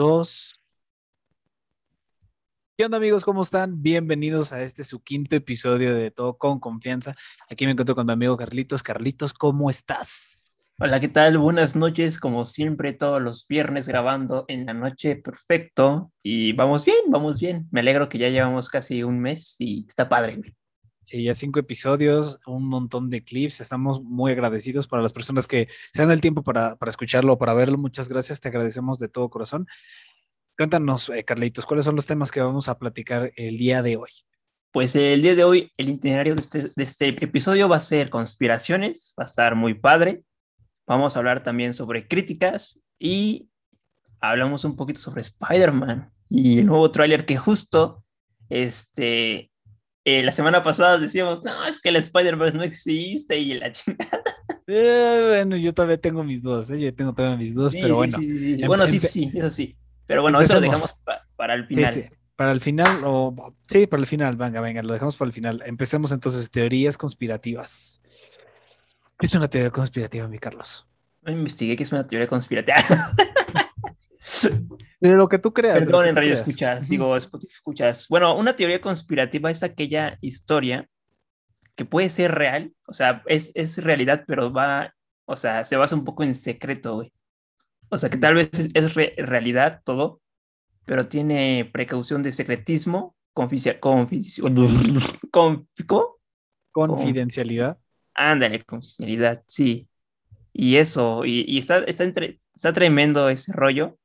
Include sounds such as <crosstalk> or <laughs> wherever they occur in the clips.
dos. ¿Qué onda amigos? ¿Cómo están? Bienvenidos a este su quinto episodio de Todo con Confianza. Aquí me encuentro con mi amigo Carlitos. Carlitos, ¿cómo estás? Hola, ¿qué tal? Buenas noches, como siempre, todos los viernes grabando en la noche, perfecto. Y vamos bien, vamos bien. Me alegro que ya llevamos casi un mes y está padre. güey. Sí, ya cinco episodios, un montón de clips. Estamos muy agradecidos para las personas que se dan el tiempo para, para escucharlo para verlo. Muchas gracias, te agradecemos de todo corazón. Cuéntanos, eh, Carlitos, ¿cuáles son los temas que vamos a platicar el día de hoy? Pues el día de hoy, el itinerario de este, de este episodio va a ser conspiraciones, va a estar muy padre. Vamos a hablar también sobre críticas y hablamos un poquito sobre Spider-Man y el nuevo tráiler que justo este, eh, la semana pasada decíamos, no, es que el Spider-Verse no existe y la chingada. <laughs> Eh, bueno, yo todavía tengo mis dudas, ¿eh? yo tengo todavía mis dudas, Sí, pero sí, bueno. sí, sí, sí. Bueno, sí, sí, eso sí. Pero bueno, eso lo dejamos pa- para el final. Para el final, o sí, para el final, venga, venga, lo dejamos para el final. Empecemos entonces, teorías conspirativas. ¿Qué es una teoría conspirativa, mi Carlos? No investigué que es una teoría conspirativa. <laughs> De lo que tú creas. Perdón, en radio creas. escuchas, digo, Spotify escuchas. Bueno, una teoría conspirativa es aquella historia que puede ser real, o sea, es, es realidad, pero va, o sea, se basa un poco en secreto, güey. O sea, que tal vez es, es re- realidad todo, pero tiene precaución de secretismo, confidencia, confidencia, <laughs> con, ¿cómo? Confidencialidad. Ándale, confidencialidad, sí. Y eso, y, y está, está, entre- está tremendo ese rollo,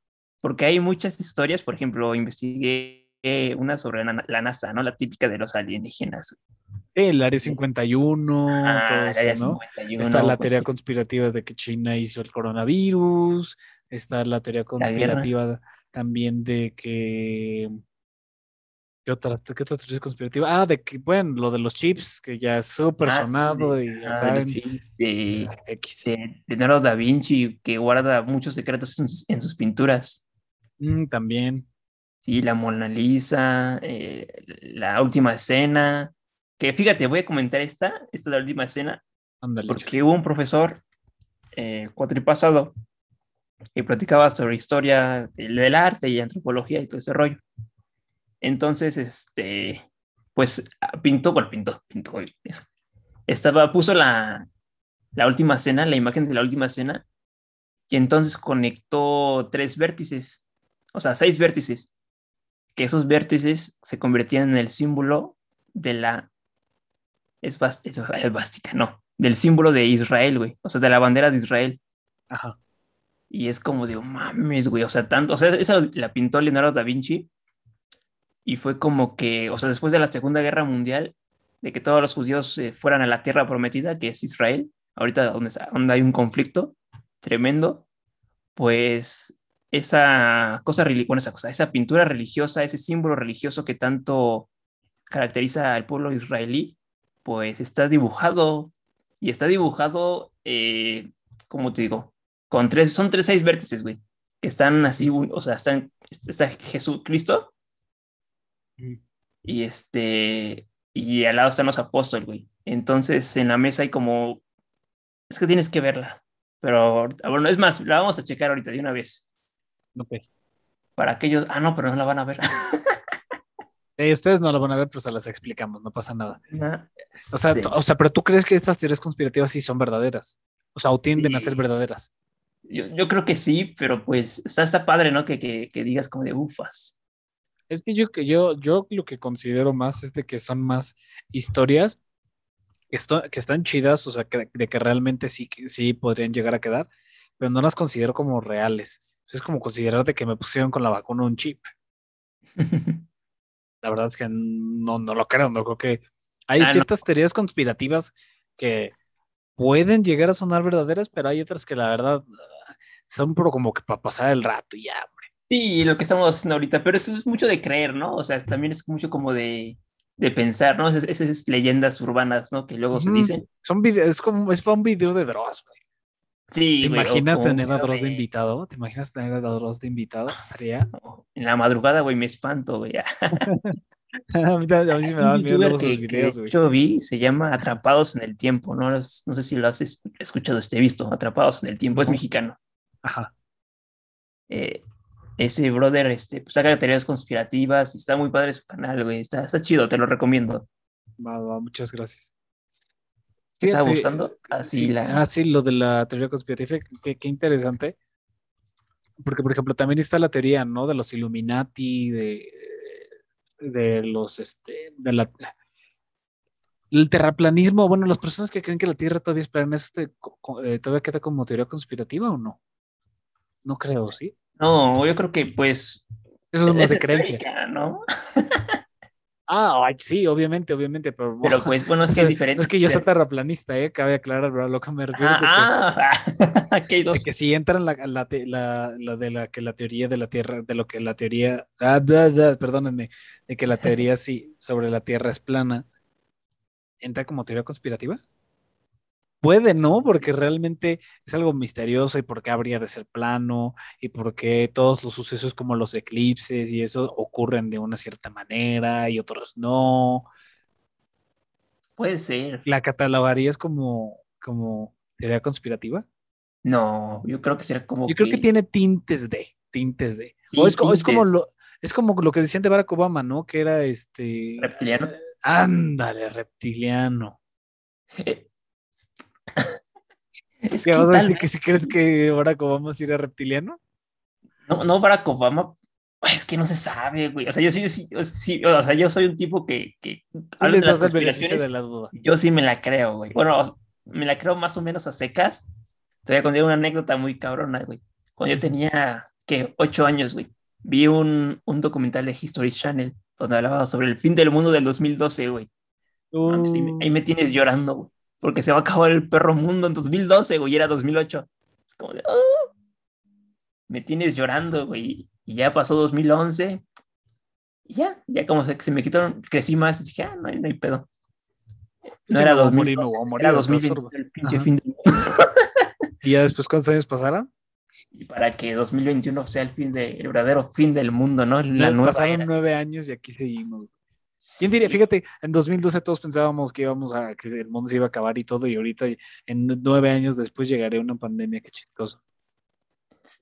porque hay muchas historias, por ejemplo, investigué una sobre la, NASA, ¿no? La típica de los alienígenas. El área 51, Ah, todo el eso, Área ¿no? 51, Está la pues, teoría conspirativa de que China hizo el coronavirus. Está la teoría La conspirativa también de que. ¿Qué otra, qué otra teoría conspirativa? Ah, de que, bueno, lo de los chips, que ya es súper ah, sí, sonado de- y ya ah, de los saben. chips, de, X. de Leonardo da Vinci, que guarda muchos secretos en sus pinturas. Mm, también. Sí, la Mona Lisa, eh, la última escena. Que fíjate, voy a comentar esta, esta de la última escena, Ándale. porque hubo un profesor eh, cuatripasado que platicaba sobre historia del, del arte y antropología y todo ese rollo. Entonces, este, pues ah, pintó, bueno, pintó, pintó. Estaba, puso la, la última cena, la imagen de la última cena, y entonces conectó tres vértices, o sea, seis vértices, que esos vértices se convertían en el símbolo de la esvás- es- <laughs> esvástica, no, del símbolo de Israel, güey, o sea, de la bandera de Israel. Ajá. Y es como digo, mames, güey, o sea, tanto, o sea, esa la pintó Leonardo da Vinci y fue como que, o sea, después de la Segunda Guerra Mundial, de que todos los judíos eh, fueran a la tierra prometida, que es Israel, ahorita donde, donde hay un conflicto tremendo, pues esa cosa, bueno, esa cosa, esa pintura religiosa, ese símbolo religioso que tanto caracteriza al pueblo israelí, pues está dibujado y está dibujado, eh, ¿cómo te digo? Con tres, son tres, seis vértices, güey, que están así, o sea, están, está Jesucristo Mm. y este, y al lado están los apóstoles, güey. Entonces en la mesa hay como, es que tienes que verla, pero bueno, es más, la vamos a checar ahorita de una vez, Ok. para aquellos, ah, no, pero no la van a ver. <laughs> Eh, ustedes no lo van a ver, pero se las explicamos, no pasa nada. Ah, O sea, sí. o sea, pero tú crees que estas teorías conspirativas sí son verdaderas. O sea, o tienden a ser verdaderas. yo, yo creo que sí, pero pues está, está padre, ¿no? Que, que, que digas como de ufas. Es que yo, que yo, yo lo que considero más es de que son más historias que, esto- que están chidas, o sea, que, de que realmente sí, sí podrían llegar a quedar, pero no las considero como reales. Es como considerar de que me pusieron con la vacuna un chip. <laughs> La verdad es que no, no lo creo, no creo que hay Ah, no. ciertas teorías conspirativas que pueden llegar a sonar verdaderas, pero hay otras que la verdad ah, son pero como que para pasar el rato y ya. Sí, lo que estamos haciendo ahorita, pero eso es mucho de creer, ¿no? O sea, también es mucho como de, de pensar, ¿no? Esas, leyendas urbanas, ¿no? Que luego se dicen. Son videos, es como, es para un video de Dross, güey. Sí, ¿Te imaginas tener a Dross de de- invitado? ¿Te imaginas tener a Dross de invitado? Estaría. <laughs> En la madrugada, güey, me espanto, güey. <laughs> a mí, a me daban miedo que, que videos, güey. yo vi se llama Atrapados en el Tiempo, ¿no? Los- no sé si lo has es- escuchado, este visto, Atrapados en el Tiempo, es No. mexicano. Ajá. Eh, ese brother, este, pues saca teorías conspirativas y está muy padre su canal, güey. Está, está chido, te lo recomiendo. Va, va, muchas gracias. ¿Qué estaba Fíjate, buscando? Así Sí, la. Ah, sí, lo de la teoría conspirativa, qué, qué interesante. Porque, por ejemplo, también está la teoría, ¿no? De los Illuminati, de, de los, este, de la, el terraplanismo. Bueno, las personas que creen que la Tierra todavía es plana, ¿eso te- co- co- eh, todavía queda como teoría conspirativa o no? No creo, ¿sí? No, yo creo que pues. Eso es más de creencia. ¿no? <laughs> Ah, ay, sí, obviamente, obviamente, pero, <laughs> Pero pues, bueno, es que es diferente. no es que yo sea terraplanista, ¿eh? Cabe aclarar, ¿verdad? Lo que me refiero es de que- Ah, ah, <laughs> aquí hay de dos. que si entran la, la, la- la de la que la teoría de la Tierra, de lo que la teoría, ah, bla, bla, perdónenme, de que la teoría <laughs> sí sobre la Tierra es plana, entra como teoría conspirativa. Puede, ¿no? Porque realmente es algo misterioso y por qué habría de ser plano y por qué todos los sucesos como los eclipses y eso ocurren de una cierta manera y otros no. Puede ser. ¿La catalogarías como, como teoría conspirativa? No, yo creo que será como. Yo creo que tiene tintes de, tintes de. Sí, o es, es como lo, es como lo que decían de Barack Obama, ¿no? Que era este. Reptiliano. ándale, reptiliano. Eh, Es ¿Qué que vas a tal decir que si crees que Barack Obama sí era reptiliano? No, no Barack Obama. Es que no se sabe, güey. O sea, yo sí, yo sí, yo sí- o sea, yo soy un tipo que, que habla de las conspiraciones. de la duda. Yo sí me la creo, güey. Bueno, me la creo más o menos a secas. Te voy a contar una anécdota muy cabrona, güey. Cuando yo tenía, ¿qué? Ocho años, güey. Vi un, un documental de History Channel donde hablaba sobre el fin del mundo del 2012, güey. Mames, ahí, me- ahí me tienes llorando, güey. Porque se va a acabar el perro mundo en 2012, güey. Era 2008. Es como de... "Ah". Me tienes llorando, güey. Y ya pasó 2011. Y ya, ya como se, se me quitaron, crecí más. Dije, ah, no hay, no hay pedo. No Sí, era me voy a morir, me 2012, voy a morir, era estás 2020, sordo. el pinche Ajá. fin del mundo. <laughs> ¿Y ya después cuántos años pasaron? Y para que 2021 sea el fin de, el verdadero fin del mundo, ¿no? La nueva pasaron era. nueve años y aquí seguimos. ¿Quién diría? Fíjate, en 2012 todos pensábamos que íbamos a, que el mundo se iba a acabar y todo, y ahorita en nueve años después llegaría una pandemia, qué chistoso.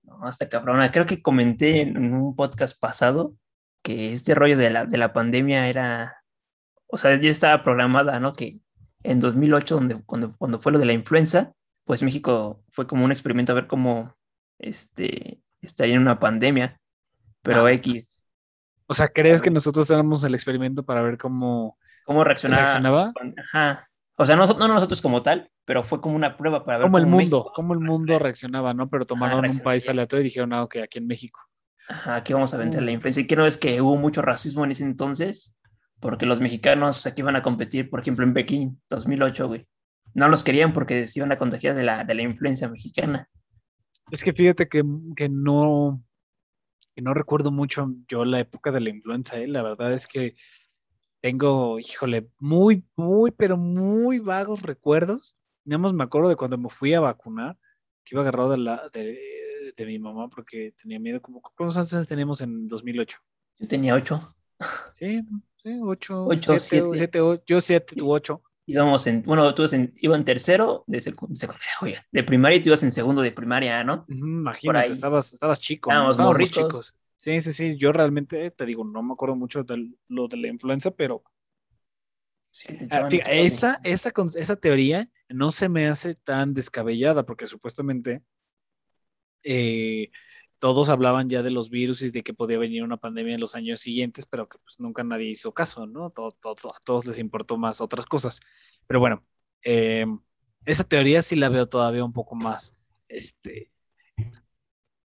No, hasta cabrona. Creo que comenté en, un podcast pasado que este rollo de la, de la pandemia era, o sea, ya estaba programada, ¿no? Que en 2008, donde, cuando, cuando fue lo de la influenza, pues México fue como un experimento a ver cómo este, estaría en una pandemia, pero Ah. X, O sea, ¿crees que nosotros éramos el experimento para ver cómo ¿cómo reaccionaba? reaccionaba? Ajá. O sea, no, no nosotros como tal, pero fue como una prueba para ver Cómo el mundo, México- cómo el mundo reaccionaba, ¿no? Pero tomaron un país aleatorio y dijeron, ah, ok, aquí en México. Ajá, aquí vamos a vender la Mm. influencia. Y que no es que hubo mucho racismo en ese entonces, porque los mexicanos aquí iban a competir, por ejemplo, en Pekín, 2008, güey. No los querían porque se iban a contagiar de la, de la influencia mexicana. Es que fíjate que, que no, que no recuerdo mucho yo la época de la influenza, ¿eh? La verdad es que tengo, híjole, muy, muy, pero muy vagos recuerdos. Nada más me acuerdo de cuando me fui a vacunar, que iba agarrado de, la, de, de mi mamá porque tenía miedo. Como, ¿Cuántos años teníamos en 2008? Yo tenía ocho. Sí, sí, ocho, Ocho, siete, siete. siete, ocho, yo siete, tú ocho. Íbamos en, bueno, tú ibas en, iba en tercero de secu- de secundaria, <laughs> oye, de primaria y tú ibas en segundo de primaria, ¿no? Imagínate, estabas, estabas chico, ¿no? Estábamos morritos. chicos. Sí, sí, sí. Yo realmente, te digo, no me acuerdo mucho de lo de la influenza, pero Sí, Ah, fíjate, todo esa, esa, esa teoría no se me hace tan descabellada porque supuestamente eh, todos hablaban ya de los virus y de que podía venir una pandemia en los años siguientes, pero que pues nunca nadie hizo caso, ¿no? Todo, todo- a todos les importó más otras cosas. Pero bueno, eh, esa teoría sí la veo todavía un poco más, este,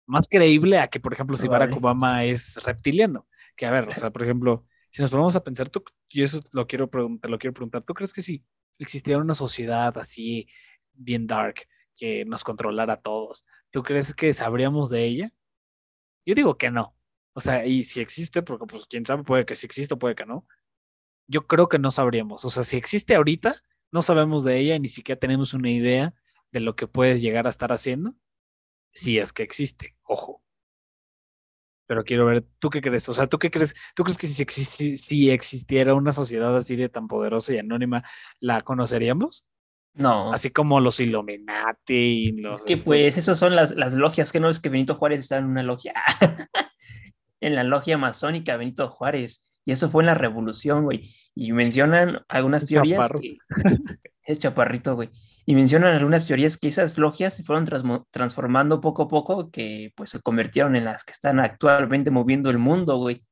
más creíble a que, por ejemplo, si Barack. Obama es reptiliano. Que a ver, o sea, por ejemplo, si nos ponemos a pensar, tú, y eso lo quiero preguntar, lo quiero preguntar, ¿tú crees que si existiera una sociedad así bien dark que nos controlara a todos, ¿tú crees que sabríamos de ella? Yo digo que no. O sea, y si existe, porque pues quién sabe, puede que sí existe, puede que no. Yo creo que no sabríamos. O sea, si existe ahorita, no sabemos de ella ni siquiera tenemos una idea de lo que puede llegar a estar haciendo, si es que existe, ojo. Pero quiero ver, ¿tú qué crees? O sea, ¿tú qué crees? ¿Tú crees que si, si existiera una sociedad así de tan poderosa y anónima, la conoceríamos? No, Así como los Illuminati y los... es que estos- pues esas son las, las logias, que no es que Benito Juárez estaba en una logia. <laughs> en la logia masónica Benito Juárez. Y eso fue en la revolución, güey. Y mencionan algunas Un teorías chaparro. que... <laughs> Es chaparrito, güey. Y mencionan algunas teorías que esas logias se fueron transformando poco a poco, que pues se convirtieron en las que están actualmente moviendo el mundo, güey.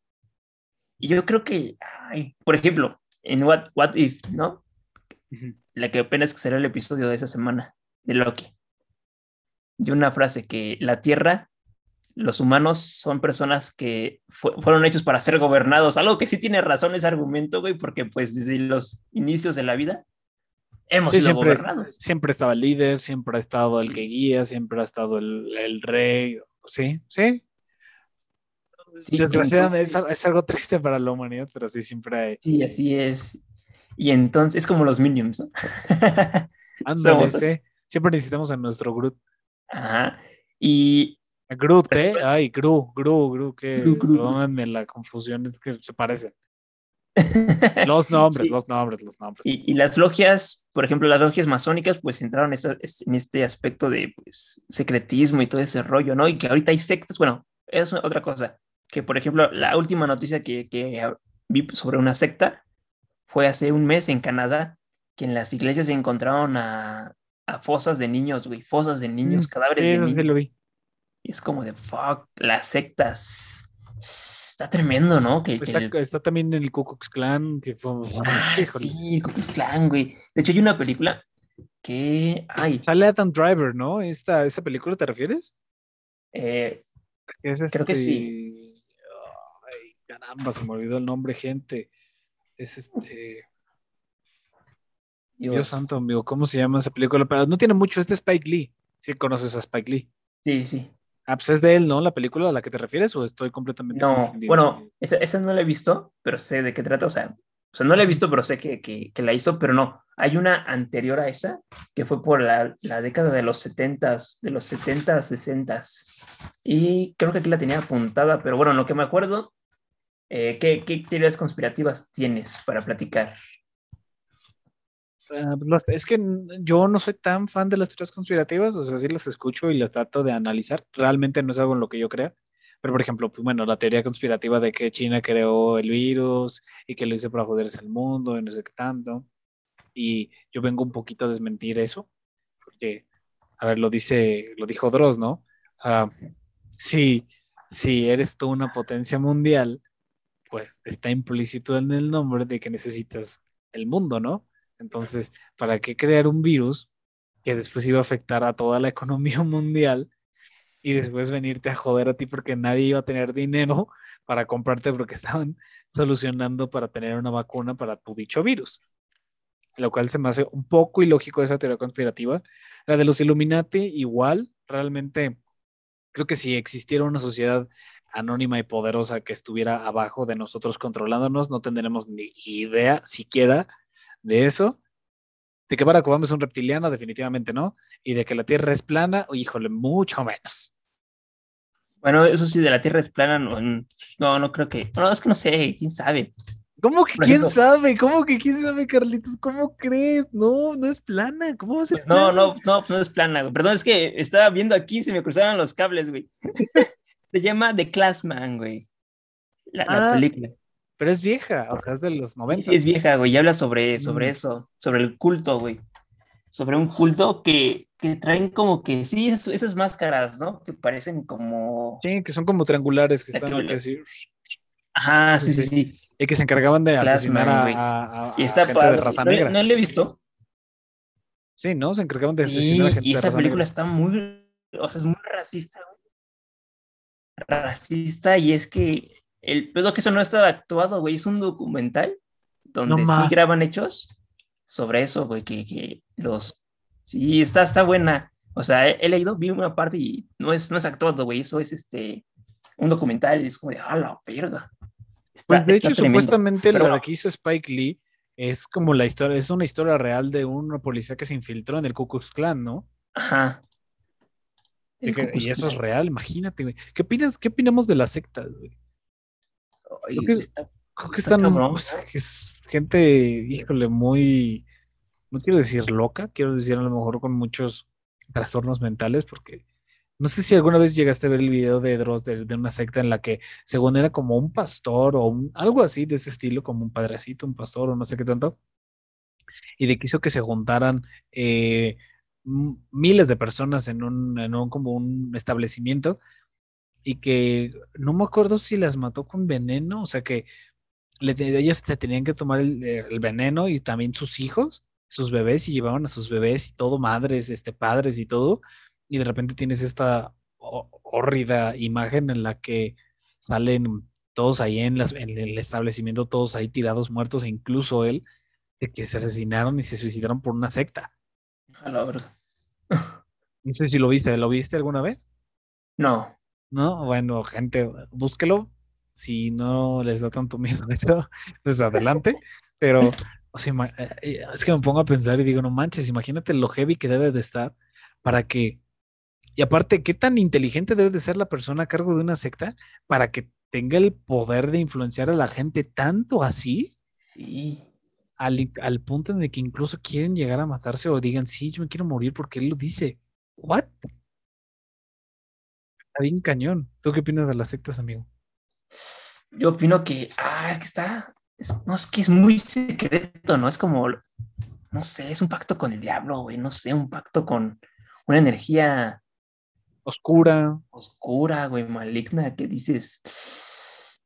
Y yo creo que, ay, por ejemplo, en What, What If, ¿no? La que apenas que será el episodio de esa semana, de Loki. De una frase que la Tierra, los humanos son personas que fu- fueron hechos para ser gobernados. Algo que sí tiene razón ese argumento, güey, porque pues desde los inicios de la vida hemos Sí, sido siempre, gobernados. siempre estaba el líder, siempre ha estado el que guía, siempre ha estado el, el rey. Sí, sí. Sí, Desgraciadamente es, es algo triste para la humanidad, pero sí siempre hay. Sí, así es. Y entonces es como los Minions, ¿no? <laughs> Ándale, sí. Siempre necesitamos a nuestro Groot. Ajá. Y Groot, ¿eh? Ay, Gru, Gru, Gru, que perdónenme la confusión, es que se parecen. <laughs> Los nombres, Sí. los nombres, los nombres. Y, y las logias, por ejemplo, las logias masónicas, pues entraron en este aspecto de pues, secretismo y todo ese rollo, ¿no? Y que ahorita hay sectas, bueno, es otra cosa, que por ejemplo, la última noticia que, que vi sobre una secta fue hace un mes en Canadá, que en las iglesias se encontraron a, a fosas de niños, güey, fosas de niños, Mm, cadáveres Sí, de eso sí niños. lo vi. Y es como de, fuck, las sectas. Está tremendo, ¿no? Que, que Está, el- está también el Ku Klux Klan, que fue. Ah, <laughs> sí, Ku Klux Klan, güey. De hecho, hay una película que. Ay, Sale Adam Driver, ¿no? Esta, ¿Esa película te refieres? eh, Es Creo que este- Ay, caramba, se me olvidó el nombre, gente. Es este. Dios, Dios. santo, amigo, ¿cómo se llama esa película? Pero no tiene mucho, este es Spike Lee. Sí, conoces a Spike Lee. Sí, sí. Ah, pues es de él, ¿no? La película a la que te refieres, o estoy completamente No, confundido? bueno, esa, esa no la he visto, pero sé de qué trata. O sea, o sea no la he visto, pero sé que, que, que la hizo, pero no. Hay una anterior a esa que fue por la, la década de los 70, de los 70, 60. Y creo que aquí la tenía apuntada, pero bueno, en lo que me acuerdo, eh, ¿qué, ¿qué teorías conspirativas tienes para platicar? Ah, pues es que yo no soy tan fan de las teorías conspirativas, o sea, sí las escucho y las trato de analizar. Realmente no es algo en lo que yo crea. Pero, por ejemplo, pues, bueno, la teoría conspirativa de que China creó el virus y que lo hizo para joderse al mundo y no sé qué tanto. Y yo vengo un poquito a desmentir eso, porque, a ver, lo dice, lo dijo Dross, ¿no? Ah, sí, si eres tú una potencia mundial, pues está implícito en el nombre de que necesitas el mundo, ¿no? Entonces, ¿para qué crear un virus que después iba a afectar a toda la <laughs> economía mundial y después venirte a joder a ti porque nadie iba a tener dinero para comprarte porque estaban solucionando para tener una vacuna para tu dicho virus? Lo cual se me hace un poco ilógico esa teoría conspirativa. La de los Illuminati, igual, realmente creo que si existiera una sociedad anónima y poderosa que estuviera abajo de nosotros controlándonos, no tendremos ni idea siquiera de eso. De que Barack Obama es un reptiliano, definitivamente no. Y de que la Tierra es plana, híjole, mucho menos. Bueno, eso sí, de la Tierra es plana, no, no, no creo que. No, es que no sé, quién sabe. ¿Cómo que quién ejemplo- sabe? ¿Cómo que quién sabe, Carlitos? ¿Cómo crees? No, no es plana. ¿Cómo va a ser Pues no, plana? no, no, pues no es plana. Perdón, es que estaba viendo aquí, se me cruzaron los cables, güey. <laughs> Se llama The Classman, güey. La, la Ah, película. Pero es vieja, o sea, es de los Sí, 90. sí, es vieja, güey. Y habla sobre, sobre Mm. eso, sobre el culto, güey. Sobre un culto que, que traen como que, sí, esas, esas máscaras, ¿no? Que parecen como. Sí, que son como triangulares que están así, Ajá, sí, Sí, sí, sí. sí. y que se encargaban de Classman, asesinar a, güey. a- a- Y está gente padre. de raza no, negra. no lo he visto. Sí, ¿no? Se encargaban de Sí, asesinar a gente y de esa raza película negra. está muy, o sea, es muy racista, güey. Racista, y es que el pedo que eso no estaba actuado, güey, es un documental donde ma. sí graban hechos sobre eso, güey, que, que los... Sí, está, está buena. O sea, he, he leído, vi una parte y no es, no es actuado, güey, eso es este, un documental, y es como de, a la verga. Está- Pues de hecho, tremendo. supuestamente Pero la que hizo Spike Lee es como la historia, es una historia real de un policía que se infiltró en el Ku Klux Klan, ¿no? Ajá. Y, que- eso es real, imagínate, güey. ¿Qué opinas, qué opinamos de las sectas, güey? Creo que es- está- Creo que Está están, cabrón. pues, es gente, híjole, muy, no quiero decir loca, quiero decir a lo mejor con muchos trastornos mentales, porque No sé si alguna vez llegaste a ver el video de Dross de, de una secta en la que según era como un pastor o un- algo así de ese estilo, como un padrecito, un pastor o no sé qué tanto, y de que hizo que se juntaran eh, miles de personas en un, en un como un establecimiento y que no me acuerdo si las mató con veneno, o sea que le, te- ellas se tenían que tomar el, veneno y también sus hijos, sus bebés, y llevaban a sus bebés y todo, madres, este, padres y todo, y de repente tienes esta hórrida imagen en la que salen todos ahí en, las, en el establecimiento, todos ahí tirados, muertos, e incluso él, de que se asesinaron y se suicidaron por una secta. A la verga. No sé si lo viste, ¿lo viste alguna vez? No, No, bueno, gente, búsquelo. Si no les da tanto miedo <laughs> eso, pues adelante. Pero, o sea, eh, eh, es que me pongo a pensar y digo, no manches, imagínate lo heavy que debe de estar para que, y aparte, qué tan inteligente debe de ser la persona a cargo de una secta para que tenga el poder de influenciar a la gente tanto así, sí. Al, al punto en el que incluso quieren llegar a matarse o digan, sí, yo me quiero morir porque él lo dice. ¿What? Está bien cañón. ¿Tú qué opinas de las sectas, amigo? Yo opino que, ah, es que está, es- no, es que es muy secreto, ¿no? Es como, no sé, es un pacto con el diablo, güey, no sé, un pacto con una energía Oscura. oscura, güey, maligna, que dices,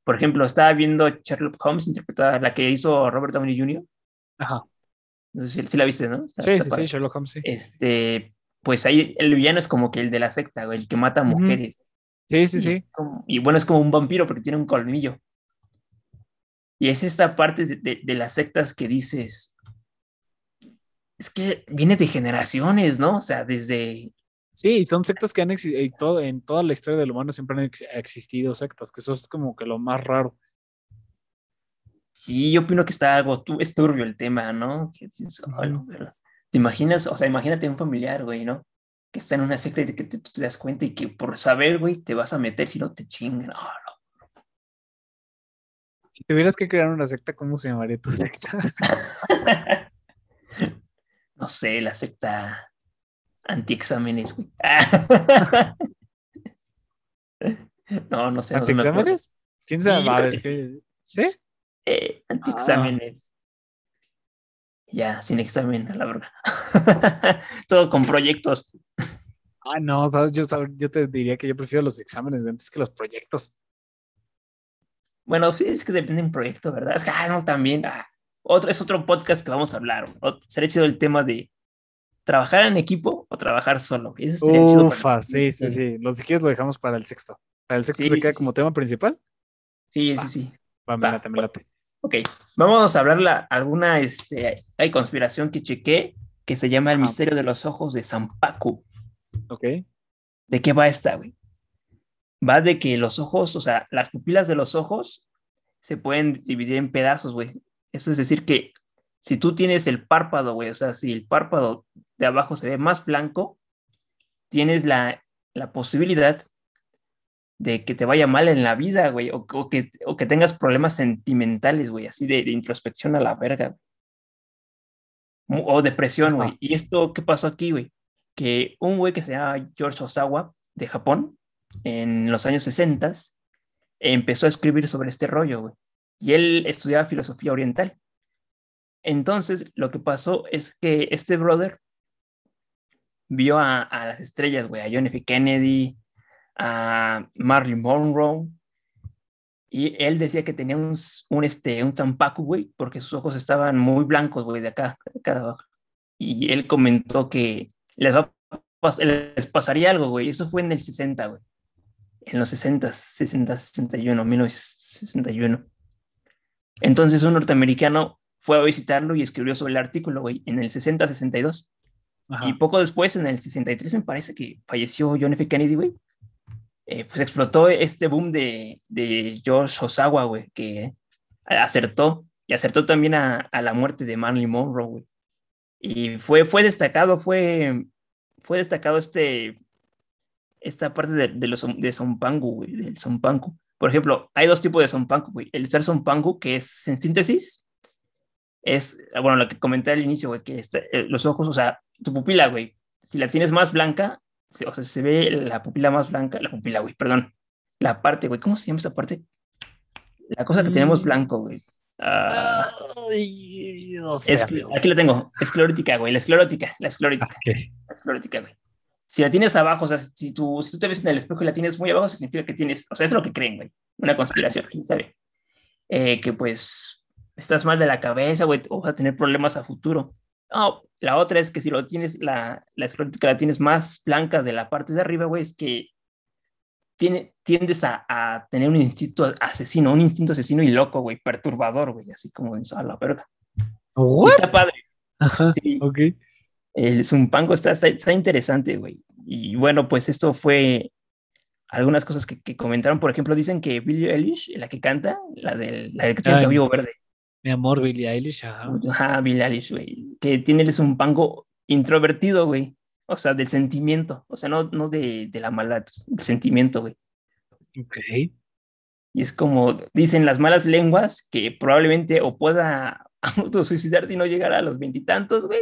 por ejemplo, estaba viendo Sherlock Holmes, interpretada, la que hizo Robert Downey Jr., Ajá. no sé si, si la viste, ¿no? Está- Sí, está sí, padre. sí, Sherlock Holmes, sí. Este, pues ahí el villano es como que el de la secta, güey, el que mata mujeres. Sí, sí, Y, sí. como- y bueno, es como un vampiro porque tiene un colmillo. Y es esta parte de, de- de las sectas que dices, es que viene de generaciones, ¿no? O sea, desde, Sí, son sectas que han existido, en toda la historia del humano siempre han ex- existido sectas, que eso es como que lo más raro. Sí, yo opino que está algo, tu- es turbio el tema, ¿no? Que dices, Ujú. "Ay, pero ¿Te imaginas? O sea, imagínate un familiar, güey, ¿no? Que está en una secta y que te, tú te das cuenta y que por saber, güey, te vas a meter si no te chingan. Ah, no. Si tuvieras que crear una secta, ¿cómo se llamaría tu secta? <laughs> no sé, la secta anti-exámenes, güey. <laughs> no, no sé, no. ¿Antiexámenes? ¿Quién sabe? Sí, yo A creo ver, que ¿qué- ¿sí? Eh, anti-exámenes. Ya, sin examen, a la verdad. <laughs> Todo con proyectos. Ah, no, sabes, yo, te diría que yo prefiero los exámenes antes que los proyectos. Bueno, sí, es que depende del proyecto, ¿verdad? Es que, ah, no, también. ah, otro, es otro podcast que vamos a hablar. Sería chido el tema de trabajar en equipo o trabajar solo. chido para- Ufa, sí, sí, sí. Los si quieres lo dejamos para el sexto. Para el sexto Sí, se queda sí, como sí. tema principal. Sí, Va. sí, sí. Va, me Va, late, me bueno. late. Ok, vamos a hablar la, alguna este, hay conspiración que chequé que se llama El misterio de los ojos de Zampacu. Ok. ¿De qué va esta, güey? Va de que los ojos, o sea, las pupilas de los ojos se pueden dividir en pedazos, güey. Eso es decir que si tú tienes el párpado, güey, o sea, si el párpado de abajo se ve más blanco, tienes la, la posibilidad de que te vaya mal en la vida, güey, o, o que, o que tengas problemas sentimentales, güey, así de, de introspección a la verga. O depresión, güey. ¿Y esto qué pasó aquí, güey? Que un güey que se llama George Osawa, de Japón, en los años 60, empezó a escribir sobre este rollo, güey. Y él estudiaba filosofía oriental. Entonces, lo que pasó es que este brother vio a, a las estrellas, güey, a John F. Kennedy, a Marilyn Monroe, y él decía que tenía un, un, este, un zampacu, güey, porque sus ojos estaban muy blancos, güey, de acá, de acá de abajo. Y él comentó que les, va les pasaría algo, güey. Eso fue en el 60, güey. En los 60, 60, 61, 1961. Entonces un norteamericano fue a visitarlo y escribió sobre el artículo, güey, en el 60, 62. Ajá. Y poco después, en el 63, me parece que falleció John F. Kennedy, güey. Eh, pues explotó este boom de, de George Osawa, güey, que acertó y acertó también a, a la muerte de Marilyn Monroe, güey. Y fue, fue destacado, fue, fue destacado este, esta parte de, de los de Sompangu, güey, del Sompangu. Por ejemplo, hay dos tipos de Sompangu, güey. El ser Sompangu, que es en síntesis, es, bueno, lo que comenté al inicio, güey, que este, eh, los ojos, o sea, tu pupila, güey, si la tienes más blanca, se, o sea, se ve la pupila más blanca, la pupila, güey, perdón, la parte, güey, ¿cómo se llama esa parte? La cosa que tenemos Mm. blanco, güey. Ah, Ay, no sé, es- aquí la tengo, esclerótica, güey, la esclerótica, la esclerótica, Ok. la esclerótica, güey. Si la tienes abajo, o sea, si tú, si tú te ves en el espejo y la tienes muy abajo, significa que tienes, o sea, es lo que creen, güey, una conspiración, quién sabe. Eh, que pues estás mal de la cabeza, güey, o vas a tener problemas a futuro. No, la otra es que si lo tienes, la, la esclerótica la tienes más blanca de la parte de arriba, güey, es que tiene, tiendes a, a tener un instinto asesino, un instinto asesino y loco, güey, perturbador, güey, así como en a la verga. Y What? está padre. Ajá, Sí. ok. El Zumpango está, está, está interesante, güey. Y bueno, pues esto fue algunas cosas que, que comentaron. Por ejemplo, dicen que Billie Eilish, la que canta, la, del, la que tiene el cabello verde, Mi amor, Billie Eilish, ajá. Ajá, Billie Eilish, güey, que tiene el Zumpango introvertido, güey. O sea, del sentimiento. O sea, no, no de, de la maldad, del sentimiento, güey. Ok. Y es como dicen las malas lenguas que probablemente o pueda <laughs> autosuicidarse y no llegar a los veintitantos, güey.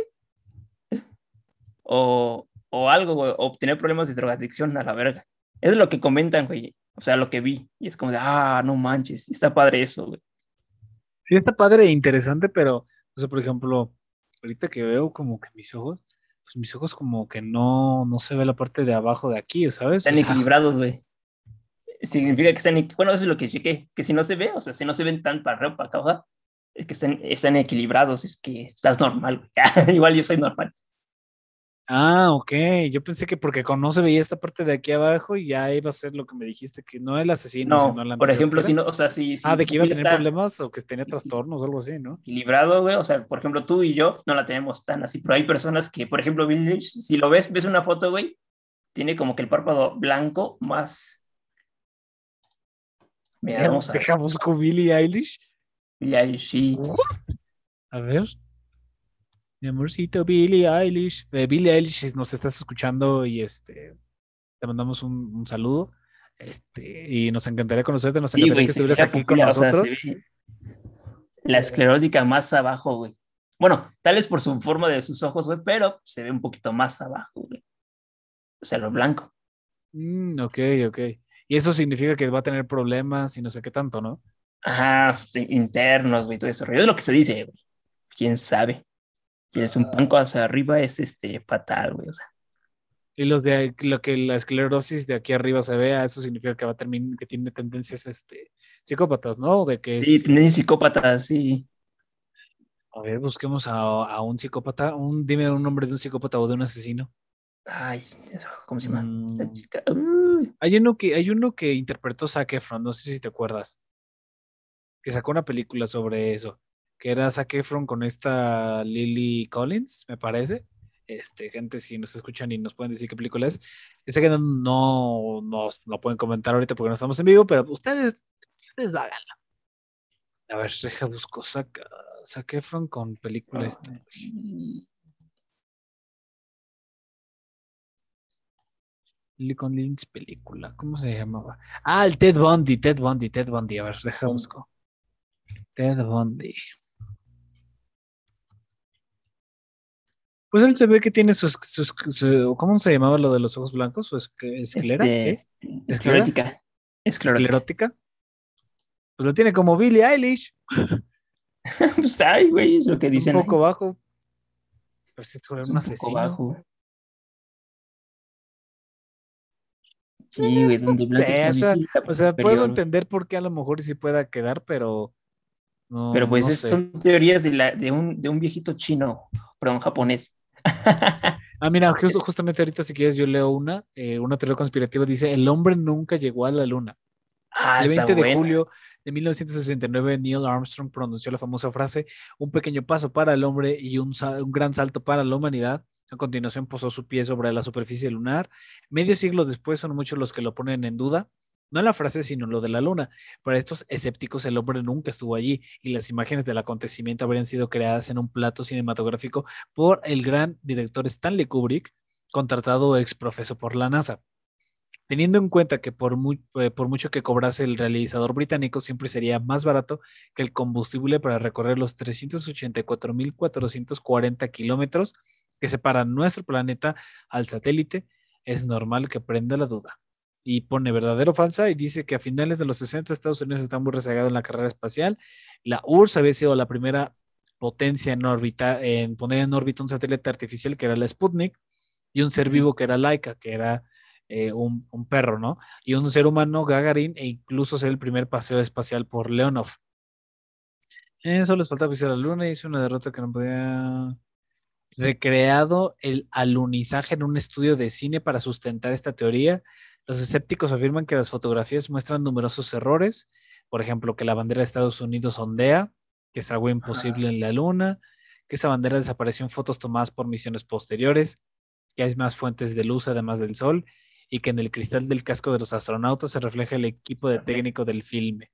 O, o algo, güey, o obtener problemas de drogadicción a la verga. Eso es lo que comentan, güey. O sea, lo que vi. Y es como de, ah, no manches, está padre eso, güey. Sí, está padre e interesante, pero, o sea, por ejemplo, ahorita que veo como que mis ojos, pues mis ojos como que no, no se ve la parte de abajo de aquí, ¿sabes? Están O sea, equilibrados, güey. Significa que están, bueno, eso es lo que chequé, que si no se ve, o sea, si no se ven tan para arriba, para acá, es que están, están equilibrados, es que estás normal, güey. <laughs> Igual yo soy normal. Ah, ok. Yo pensé que porque con no se veía esta parte de aquí abajo y ya iba a ser lo que me dijiste, que no el asesino, No, sino por ejemplo, ¿qué si no, o sea, si, si Ah, de que iba a tener problemas o que tenía trastornos o algo así, ¿no? equilibrado, güey, o sea, por ejemplo, tú y yo no la tenemos tan así, pero hay personas que, por ejemplo, Billie Eilish, si lo ves, ves una foto, güey, tiene como que el párpado blanco más... Mira, vamos a ver. Deja busco Billie Eilish. Billie Eilish, sí. A ver. Mi amorcito Billie Eilish. Eh, Billie Eilish, nos estás escuchando y este te mandamos un, un saludo. Este, y nos encantaría conocerte, nos Sí, encantaría güey, que estuvieras aquí con o sea, nosotros. la esclerótica más abajo, güey. Bueno, tal vez por su forma de sus ojos, güey, pero se ve un poquito más abajo, güey. O sea, lo blanco. Mm, ok, ok. Y eso significa que va a tener problemas y no sé qué tanto, ¿no? Ajá, internos, güey, todo eso. Es lo que se dice, güey. ¿Quién sabe? Y el zumpanco hacia arriba es este fatal, güey. O sea, Y los de lo que la esclerosis de aquí arriba se vea, eso significa que va a terminar, que tiene tendencias este, psicópatas, ¿no? De que es, sí, tendencia psicópata, sí. a ver, busquemos a, a un psicópata, un, dime un nombre de un psicópata o de un asesino. Ay, eso, ¿cómo se llama? Esta Mm. chica. Hay uno que, hay uno que interpretó Zac Efron, no sé si te acuerdas, que sacó una película sobre eso, que era Zac Efron con esta Lily Collins, me parece. Este, gente, si nos escuchan y nos pueden decir qué película es. Ese que no, no lo pueden comentar ahorita porque no estamos en vivo, pero ustedes, ustedes háganlo. A ver, deja busco Zac, Zac Efron con película esta. Lily Collins película, ¿cómo se llamaba? Ah, el Ted Bundy, Ted Bundy, Ted Bundy. A ver, deja busco. Ted Bundy. Pues él se ve que tiene sus, sus, su- ¿cómo se llamaba lo de los ojos blancos? ¿Su esclera? Este, ¿Sí? Esclerótica. Esclerótica. ¿Esclerótica? Pues lo tiene como Billie Eilish, <laughs> pues ay, güey, es lo que un dicen. poco ahí. bajo. Pues es un Un poco asesino. bajo. Sí, güey, donde sé, o sea, O sea, puedo entender por qué a lo mejor sí pueda quedar, pero no, Pero pues no es- son teorías de, la, de, un, de un viejito chino, perdón, japonés. Ah, mira, justo- justamente ahorita si quieres yo leo una, eh, una teoría conspirativa dice, el hombre nunca llegó a la luna. ah, el está 20 de buena. julio de 1969, Neil Armstrong pronunció la famosa frase, un pequeño paso para el hombre y un, un gran salto para la humanidad. A continuación posó su pie sobre la superficie lunar. Medio siglo después son muchos los que lo ponen en duda. No la frase, sino lo de la luna. Para estos escépticos, el hombre nunca estuvo allí y las imágenes del acontecimiento habrían sido creadas en un plato cinematográfico por el gran director Stanley Kubrick, contratado ex profeso por la NASA. Teniendo en cuenta que por, eh, por mucho que cobrase el realizador británico, siempre sería más barato que el combustible para recorrer los 384.440 kilómetros que separan nuestro planeta al satélite, es normal que prenda la duda. Y pone verdadero o falsa y dice que a finales de los 60 Estados Unidos está muy rezagado en la carrera espacial. La URSS había sido la primera potencia en, órbita, en poner en órbita un satélite artificial que era la Sputnik y un ser vivo que era Laika, que era eh, un, un, perro, ¿no? Y un ser humano, Gagarin, e incluso ser el primer paseo espacial por Leonov. Eso les faltaba pisar la luna y hizo una derrota que no podía. Recreado el alunizaje en un estudio de cine para sustentar esta teoría, los escépticos afirman que las fotografías muestran numerosos errores, por ejemplo, que la bandera de Estados Unidos ondea, que es algo imposible en la luna, que esa bandera desapareció en fotos tomadas por misiones posteriores, que hay más fuentes de luz además del sol, y que en el cristal del casco de los astronautas se refleja el equipo de técnico del filme.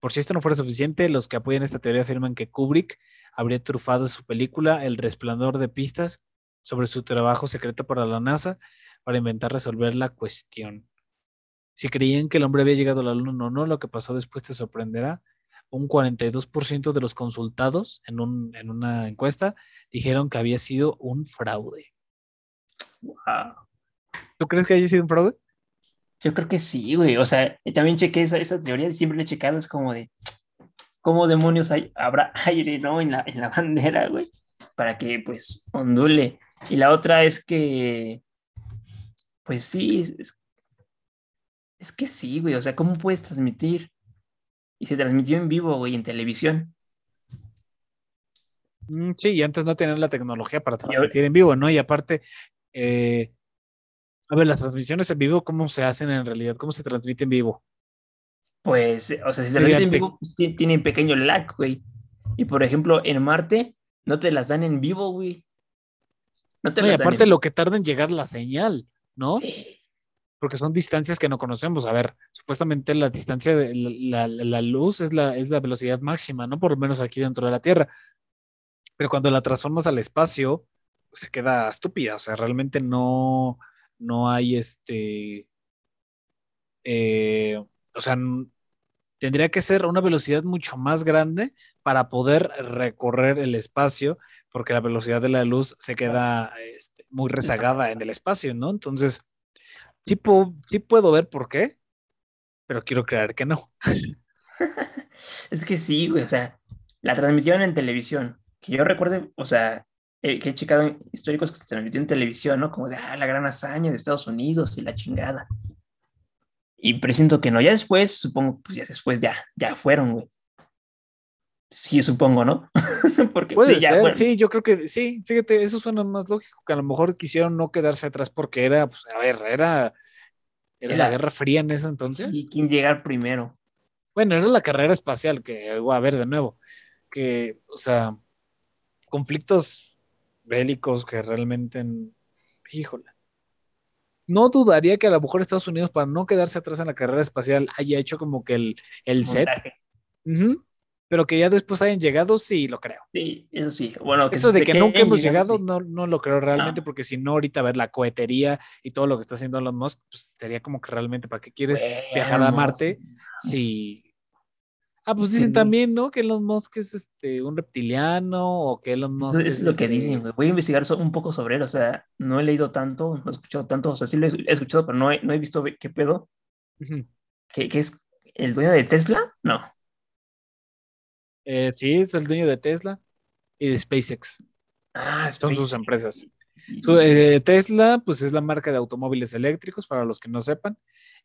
Por si esto no fuera suficiente, los que apoyan esta teoría afirman que Kubrick habría trufado su película El resplandor de pistas sobre su trabajo secreto para la NASA para inventar resolver la cuestión. Si creían que el hombre había llegado a la luna o no, lo que pasó después te sorprenderá. Un 42% de los consultados en, un, en una encuesta dijeron que había sido un fraude. Wow. ¿Tú crees que haya sido un fraude? Yo creo que sí, güey. O sea, también chequé esa, esa teoría, siempre le he checado, es como de, ¿cómo demonios hay, habrá <laughs> aire, no? En la, en la bandera, güey, para que, pues, ondule. Y la otra es que, pues sí, es, es que sí, güey. O sea, ¿cómo puedes transmitir? Y se transmitió en vivo, güey, en televisión. Mm, sí, y antes no tenían la tecnología para transmitir en vivo, ¿no? Y aparte, eh, a ver, las transmisiones en vivo, ¿cómo se hacen en realidad? ¿Cómo se transmite en vivo? Pues, o sea, si se transmite en vivo, pues, tienen pequeño lag, güey. Y por ejemplo, en Marte no te las dan en vivo, güey. No te las y aparte lo que tarda en llegar la señal, ¿no? Sí. Porque son distancias que no conocemos. A ver, supuestamente la distancia de la, la, luz es la, es la velocidad máxima, ¿no? Por lo menos aquí dentro de la Tierra. Pero cuando la transformas al espacio, pues, se queda estúpida. O sea, realmente no, no hay este, eh, o sea, tendría que ser una velocidad mucho más grande para poder recorrer el espacio, porque la velocidad de la luz se queda este, muy rezagada en el espacio, ¿no? Entonces, sí, sí puedo ver por qué, pero quiero creer que no. <laughs> es que sí, güey, o sea, la transmitieron en televisión, que yo recuerde, o sea, eh, que he checado históricos que se transmitió en televisión, ¿no? Como de, ah, la gran hazaña de Estados Unidos y la chingada. Y presiento que no, ya después, supongo, pues ya después ya, ya fueron, güey. Sí, supongo, ¿no? <laughs> porque Puede sí, ser, sí, yo creo que sí, fíjate, eso suena más lógico, que a lo mejor quisieron no quedarse atrás porque era, pues, a ver, era, era, la Guerra Fría en ese entonces. Y quién llegar primero. Bueno, era la carrera espacial, que, a ver, de nuevo, que, o sea, conflictos bélicos que realmente, híjole. No dudaría que a lo mejor Estados Unidos, para no quedarse atrás en la carrera espacial, haya hecho como que el, el set. Pero que ya después hayan llegado, sí, lo creo. Sí, eso sí. Bueno, eso de que nunca hemos llegado, no, no lo creo realmente, porque si no, ahorita ver la cohetería y todo lo que está haciendo Elon Musk, pues sería como que realmente, ¿para qué quieres viajar a Marte? Si, Ah, pues dicen también, ¿no? Que Elon Musk es este, un reptiliano o que Elon Musk es, es lo que dicen, este güey. Voy a investigar un poco sobre él, o sea, no he leído tanto, no he escuchado tanto, o sea, sí lo he, escuchado, pero no he, no he visto qué pedo. ¿Qué es el dueño de Tesla? No. Eh, sí, es el dueño de Tesla y de SpaceX. Ah, Son sus empresas. Eh, Tesla, pues es la marca de automóviles eléctricos, para los que no sepan.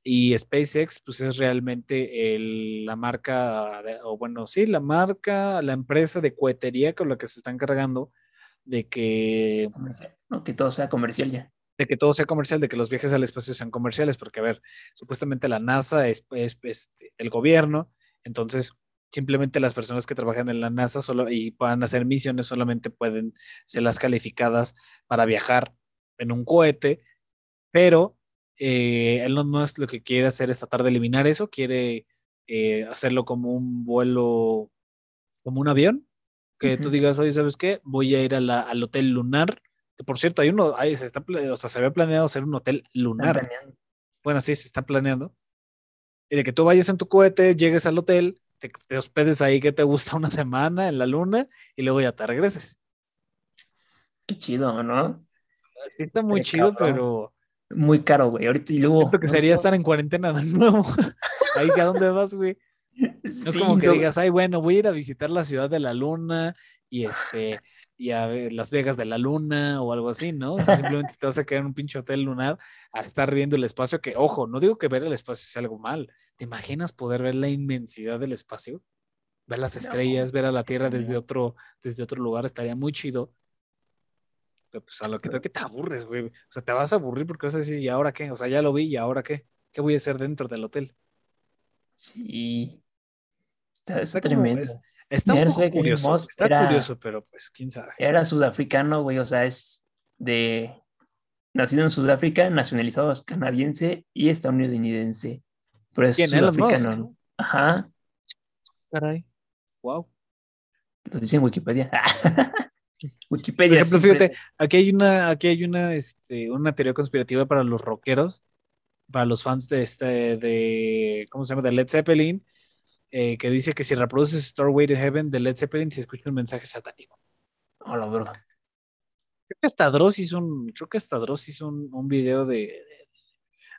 Y SpaceX, pues es realmente la marca, o bueno, sí, la marca, la empresa de cohetería con la que se están cargando de que... que todo sea comercial ya. De que todo sea comercial, de que los viajes al espacio sean comerciales, porque a ver, supuestamente la NASA es, es, este, el gobierno, entonces simplemente las personas que trabajan en la NASA solo y puedan hacer misiones solamente pueden ser las calificadas para viajar en un cohete, pero eh, Elon Musk lo que quiere hacer es tratar de eliminar eso, quiere eh, hacerlo como un vuelo, como un avión, que tú digas, oye, ¿sabes qué? Voy a ir al hotel lunar, que por cierto, hay uno, se está, o sea, se había planeado hacer un hotel lunar. Bueno, sí, se está planeando. Y de que tú vayas en tu cohete, llegues al hotel, te, hospedes ahí que te gusta <laughs> una semana en la luna y luego ya te regreses. Qué chido, ¿no? Sí, está muy chido, pero muy caro, güey. Ahorita y luego. Siento que sería estar en cuarentena de nuevo. <laughs> Ahí, ¿a dónde vas, güey? <laughs> No es como que digas, ay, bueno, voy a ir a visitar la ciudad de la luna y este y a Las Vegas de la Luna o algo así, ¿no? O sea, simplemente te vas a quedar en un pinche hotel lunar a estar viendo el espacio, que, ojo, no digo que ver el espacio sea algo mal. ¿Te imaginas poder ver la inmensidad del espacio? Ver las estrellas, ver a la Tierra desde otro, desde otro lugar, estaría muy chido. Pero pues a lo que creo que te aburres, güey. O sea, te vas a aburrir porque vas a decir, ¿y ahora qué? O sea, ya lo vi, ¿y ahora qué? ¿Qué voy a hacer dentro del hotel? Sí. Está, tremendo. Está un poco curioso, está curioso, pero pues quién sabe. Era sudafricano, güey, o sea, es de nacido en Sudáfrica, nacionalizado canadiense y estadounidense. Pero es sudafricano. Ajá. Caray. Wow. Lo dice en Wikipedia. <laughs> Wikipedia. Por ejemplo, fíjate, aquí hay una, aquí hay una, este, una teoría conspirativa para los rockeros, para los fans de este, de, ¿cómo se llama? De Led Zeppelin eh, que dice que si reproduces Starway to Heaven de Led Zeppelin se escucha un mensaje satánico. Hola, bro. Creo que hasta Dross hizo un, creo que hasta Dross hizo un, un video de,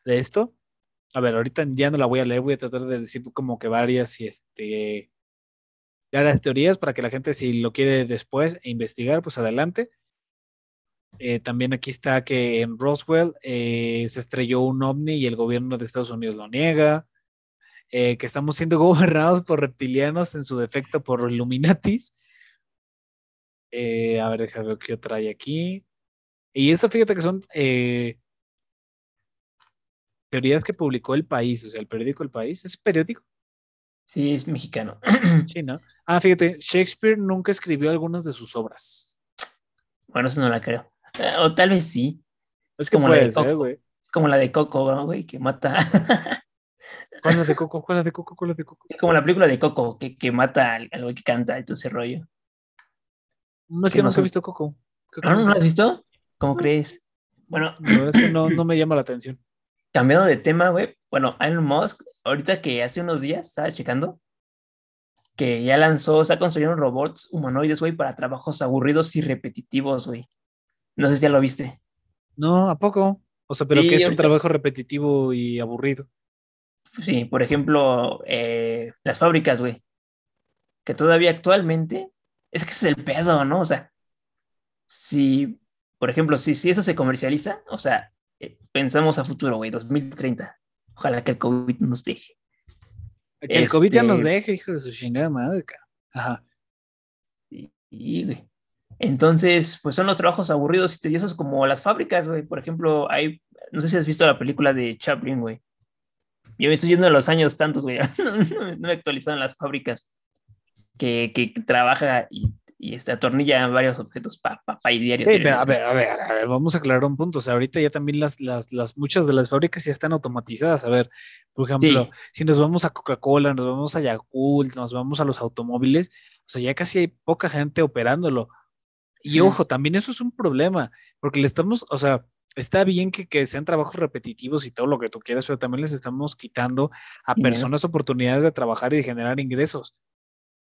de, esto. A ver, ahorita ya no la voy a leer, voy a tratar de decir como que varias y este ya las teorías para que la gente si lo quiere después investigar, pues adelante. Eh, también aquí está que en Roswell eh, se estrelló un ovni y el gobierno de Estados Unidos lo niega. Eh, que estamos siendo <laughs> gobernados por reptilianos, en su defecto por Illuminatis. Eh, a ver, déjame ver qué trae aquí. Y esto, fíjate que son teorías que publicó El País, o sea, el periódico El País. ¿Es periódico? Sí, es mexicano. <clears throat> Sí, ¿no? Ah, fíjate, Shakespeare nunca escribió algunas de sus obras. Bueno, eso no la creo. O tal vez sí. Es, como la de Coco. Es como la de Coco, güey, que mata. <laughs> ¿Cuál es de Coco? ¿Cuál es de Coco? ¿Cuál es de Coco? Es como la película de Coco, que, que mata al, güey que canta y todo ese rollo. No es que, no, he visto Coco. ¿No, ¿No lo has visto? ¿Cómo crees? Bueno. La es que no, no <clears throat> me llama la atención. Cambiando de tema, güey. Bueno, Elon Musk, ahorita que hace unos días estaba checando que ya lanzó, o sea, construyeron robots humanoides, güey, para trabajos aburridos y repetitivos, güey. No sé si ya lo viste. No, ¿a poco? O sea, pero que es un trabajo repetitivo y aburrido. Sí, por ejemplo, eh, las fábricas, güey. Que todavía actualmente, es que ese es el peso, ¿no? O sea, si, por ejemplo, si, si eso se comercializa, o sea, pensamos a futuro, güey, 2030. Ojalá que el COVID nos deje. Que el COVID ya nos este deje, hijo de su chingada madre, cara. Ajá. Y, güey. Entonces, pues son los trabajos aburridos y tediosos como las fábricas, güey. Por ejemplo, hay, no sé si has visto la película de Chaplin, güey. Yo me estoy yendo a los años tantos, güey. <laughs> no, me en las fábricas que, que trabaja y, y este, atornilla varios objetos para pa, pa, y diario. Sí, a, ver, a, ver, a ver, vamos a aclarar un punto. O sea, ahorita ya también las, las, las muchas de las fábricas ya están automatizadas. A ver, por ejemplo, sí. si nos vamos a Coca-Cola, nos vamos a Yakult, nos vamos a los automóviles, o sea, ya casi hay poca gente operándolo. Y sí. ojo, también eso es un problema, porque le estamos, o sea, está bien que, que, sean trabajos repetitivos y todo lo que tú quieras, pero también les estamos quitando a personas oportunidades de trabajar y de generar ingresos.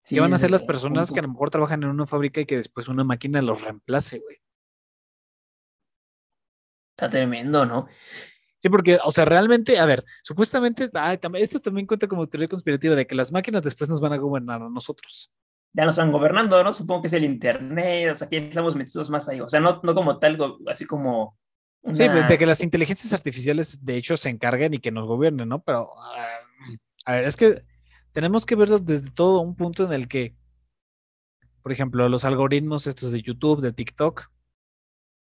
Sí, ¿Qué van a hacer las personas que a lo mejor trabajan en una fábrica y que después una máquina los reemplace, güey? Está tremendo, ¿no? Sí, porque, o sea, realmente, a ver, supuestamente, ay, esto también cuenta como teoría conspirativa de que las máquinas después nos van a gobernar a nosotros. Ya nos están gobernando, ¿no? Supongo que es el internet, o sea, que estamos metidos más ahí, o sea, no, no como tal, así como una... Sí, de que las inteligencias artificiales de hecho se encarguen y que nos gobiernen, ¿no? Pero, uh, a ver, es que tenemos que verlo desde todo un punto en el que, por ejemplo, los algoritmos estos de YouTube, de TikTok,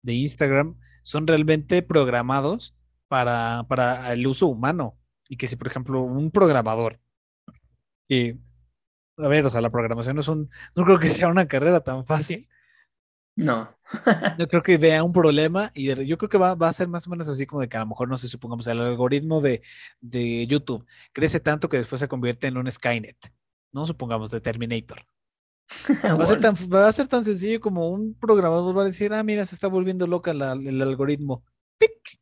de Instagram, son realmente programados para, para el uso humano. Y que si, por ejemplo, un programador, y, a ver, o sea, la programación no es un, no creo que sea una carrera tan fácil, no. yo creo que vea un problema y de, yo creo que va, va, a ser más o menos así como de que a lo mejor, no sé, supongamos, el algoritmo de, de YouTube crece tanto que después se convierte en un Skynet, ¿no? Supongamos, de Terminator. <laughs> Va, a ser tan, va a ser tan sencillo como un programador va a decir, ah, mira, se está volviendo loca la, el algoritmo. ¡Pic!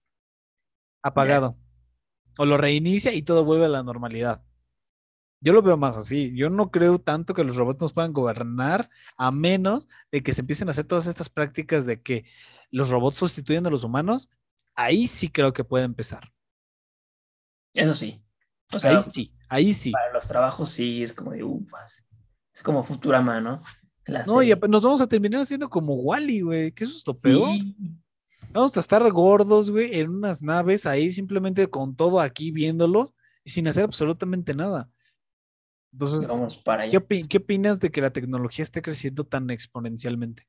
Apagado. Yeah. O lo reinicia y todo vuelve a la normalidad. Yo lo veo más así. Yo no creo tanto que los robots nos puedan gobernar a menos de que se empiecen a hacer todas estas prácticas de que los robots sustituyen a los humanos ahí sí creo que puede empezar. Eso sí. O sea, ahí sí, ahí sí. Para los trabajos sí, es como de ufas. Es como Futurama, ¿no? no, y nos vamos a terminar haciendo como Wally, güey, que eso es lo peor. Vamos a estar gordos, güey, en unas naves ahí simplemente con todo aquí viéndolo y sin hacer absolutamente nada. Entonces, vamos para ¿qué, ¿qué opinas de que la tecnología esté creciendo tan exponencialmente?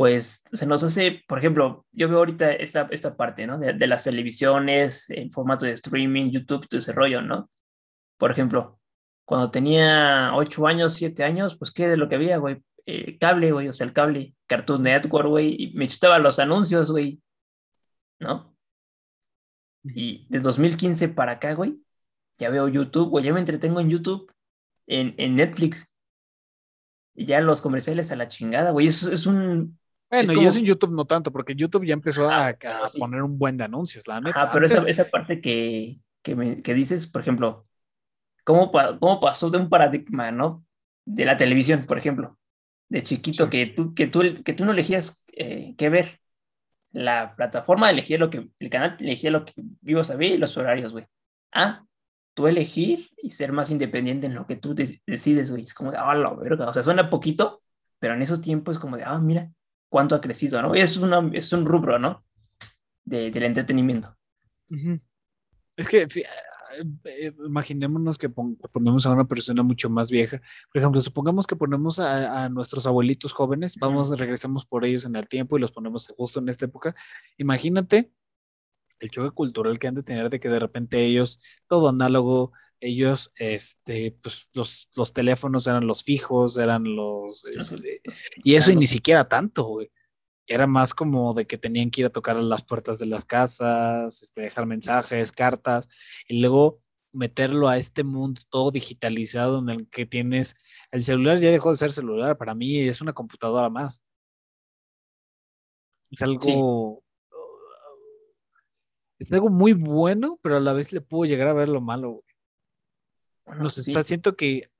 pues se nos hace, por ejemplo, yo veo ahorita esta, esta parte, ¿no? De, las televisiones, en formato de streaming, YouTube, todo ese rollo, ¿no? Por ejemplo, cuando tenía ocho años, siete años, pues qué de lo que había, güey, eh, cable, güey, o sea, el cable, Cartoon Network, güey, y me chutaba los anuncios, güey, ¿no? Y de 2015 para acá, güey, ya veo YouTube, güey, ya me entretengo en YouTube, en, en Netflix, y ya los comerciales a la chingada, güey, eso es un bueno, y eso en YouTube no tanto, porque YouTube ya empezó a, poner un buen de anuncios, la neta. Ah, pero esa, esa, parte que, que, me, que, dices, por ejemplo, ¿cómo, ¿cómo pasó de un paradigma, ¿no? De la televisión, por ejemplo, de chiquito, que, tú, que, tú, que tú no elegías eh, qué ver. La plataforma elegía lo que, el canal elegía lo que vivas a ver y los horarios, güey. Ah, tú elegir y ser más independiente en lo que tú decides, güey. Es como de, ah, la verga. O sea, suena poquito, pero en esos tiempos es como de, ah, mira, cuánto ha crecido, ¿no? Es, una, es un rubro, ¿no? De, del entretenimiento. Es que eh, imaginémonos que ponemos a una persona mucho más vieja. Por ejemplo, supongamos que ponemos a, nuestros abuelitos jóvenes, vamos, regresamos por ellos en el tiempo y los ponemos justo en esta época. Imagínate el choque cultural que han de tener de que de repente ellos, todo análogo, ellos, este, pues los, los teléfonos eran los fijos, eran los, este, y eso y ni siquiera tanto, güey. Era más como de que tenían que ir a tocar a las puertas de las casas, este, dejar mensajes, cartas, y luego meterlo a este mundo todo digitalizado en el que tienes, el celular ya dejó de ser celular, para mí es una computadora más. Es algo, es algo muy bueno, pero a la vez le puedo llegar a ver lo malo, güey nos está siento que,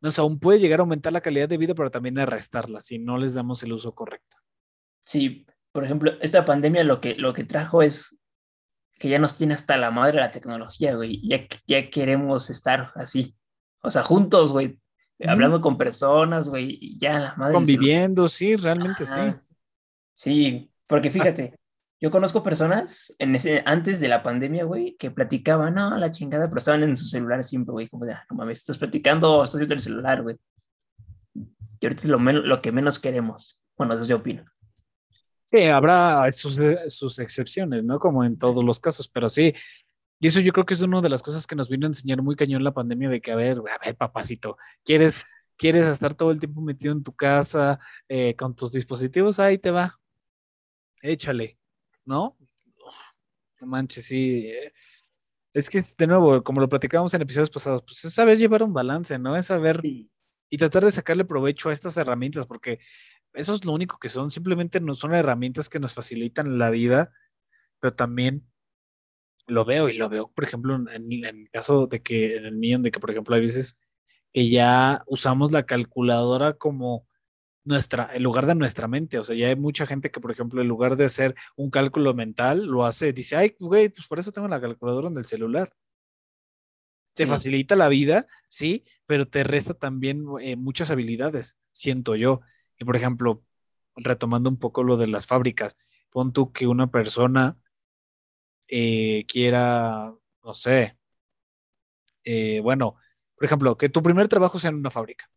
no sé, aún puede llegar a aumentar la calidad de vida, pero también a restarla si no les damos el uso correcto. Sí, por ejemplo, esta pandemia lo que, lo que trajo es que ya nos tiene hasta la madre la tecnología, güey. Ya, ya queremos estar así, o sea, juntos, güey, hablando con personas, güey, ya la madre. Conviviendo, sí, realmente sí. Sí, porque fíjate, yo conozco personas en ese, antes de la pandemia, güey, que platicaban, no, la chingada, pero estaban en su celular siempre, güey, como de, ah, no mames, estás platicando, estás viendo el celular, güey. Y ahorita es lo, lo que menos queremos. Bueno, eso yo opino. Sí, habrá sus, sus excepciones, ¿no? Como en todos los casos, pero sí. Y eso yo creo que es una de las cosas que nos vino a enseñar muy cañón la pandemia, de que, a ver, a ver, papacito, ¿quieres, quieres estar todo el tiempo metido en tu casa eh, con tus dispositivos? Ahí te va. Échale ¿no? No manches, sí. Eh, es que, de nuevo, como lo platicábamos en episodios pasados, pues es saber llevar un balance, ¿no? Es saber y tratar de sacarle provecho a estas herramientas, porque eso es lo único que son, simplemente no son herramientas que nos facilitan la vida, pero también lo veo y lo veo, por ejemplo, en, en el caso de que, en el mío, de que, por ejemplo, hay veces que ya usamos la calculadora como nuestra, en lugar de nuestra mente. O sea, ya hay mucha gente que, por ejemplo, en lugar de hacer un cálculo mental, lo hace, dice, ay, güey, pues por eso tengo la calculadora en el celular. Te facilita la vida, sí, pero te resta también eh, muchas habilidades, siento yo. Y por ejemplo, retomando un poco lo de las fábricas, pon tú que una persona eh, quiera, no sé, eh, bueno, por ejemplo, que tu primer trabajo sea en una fábrica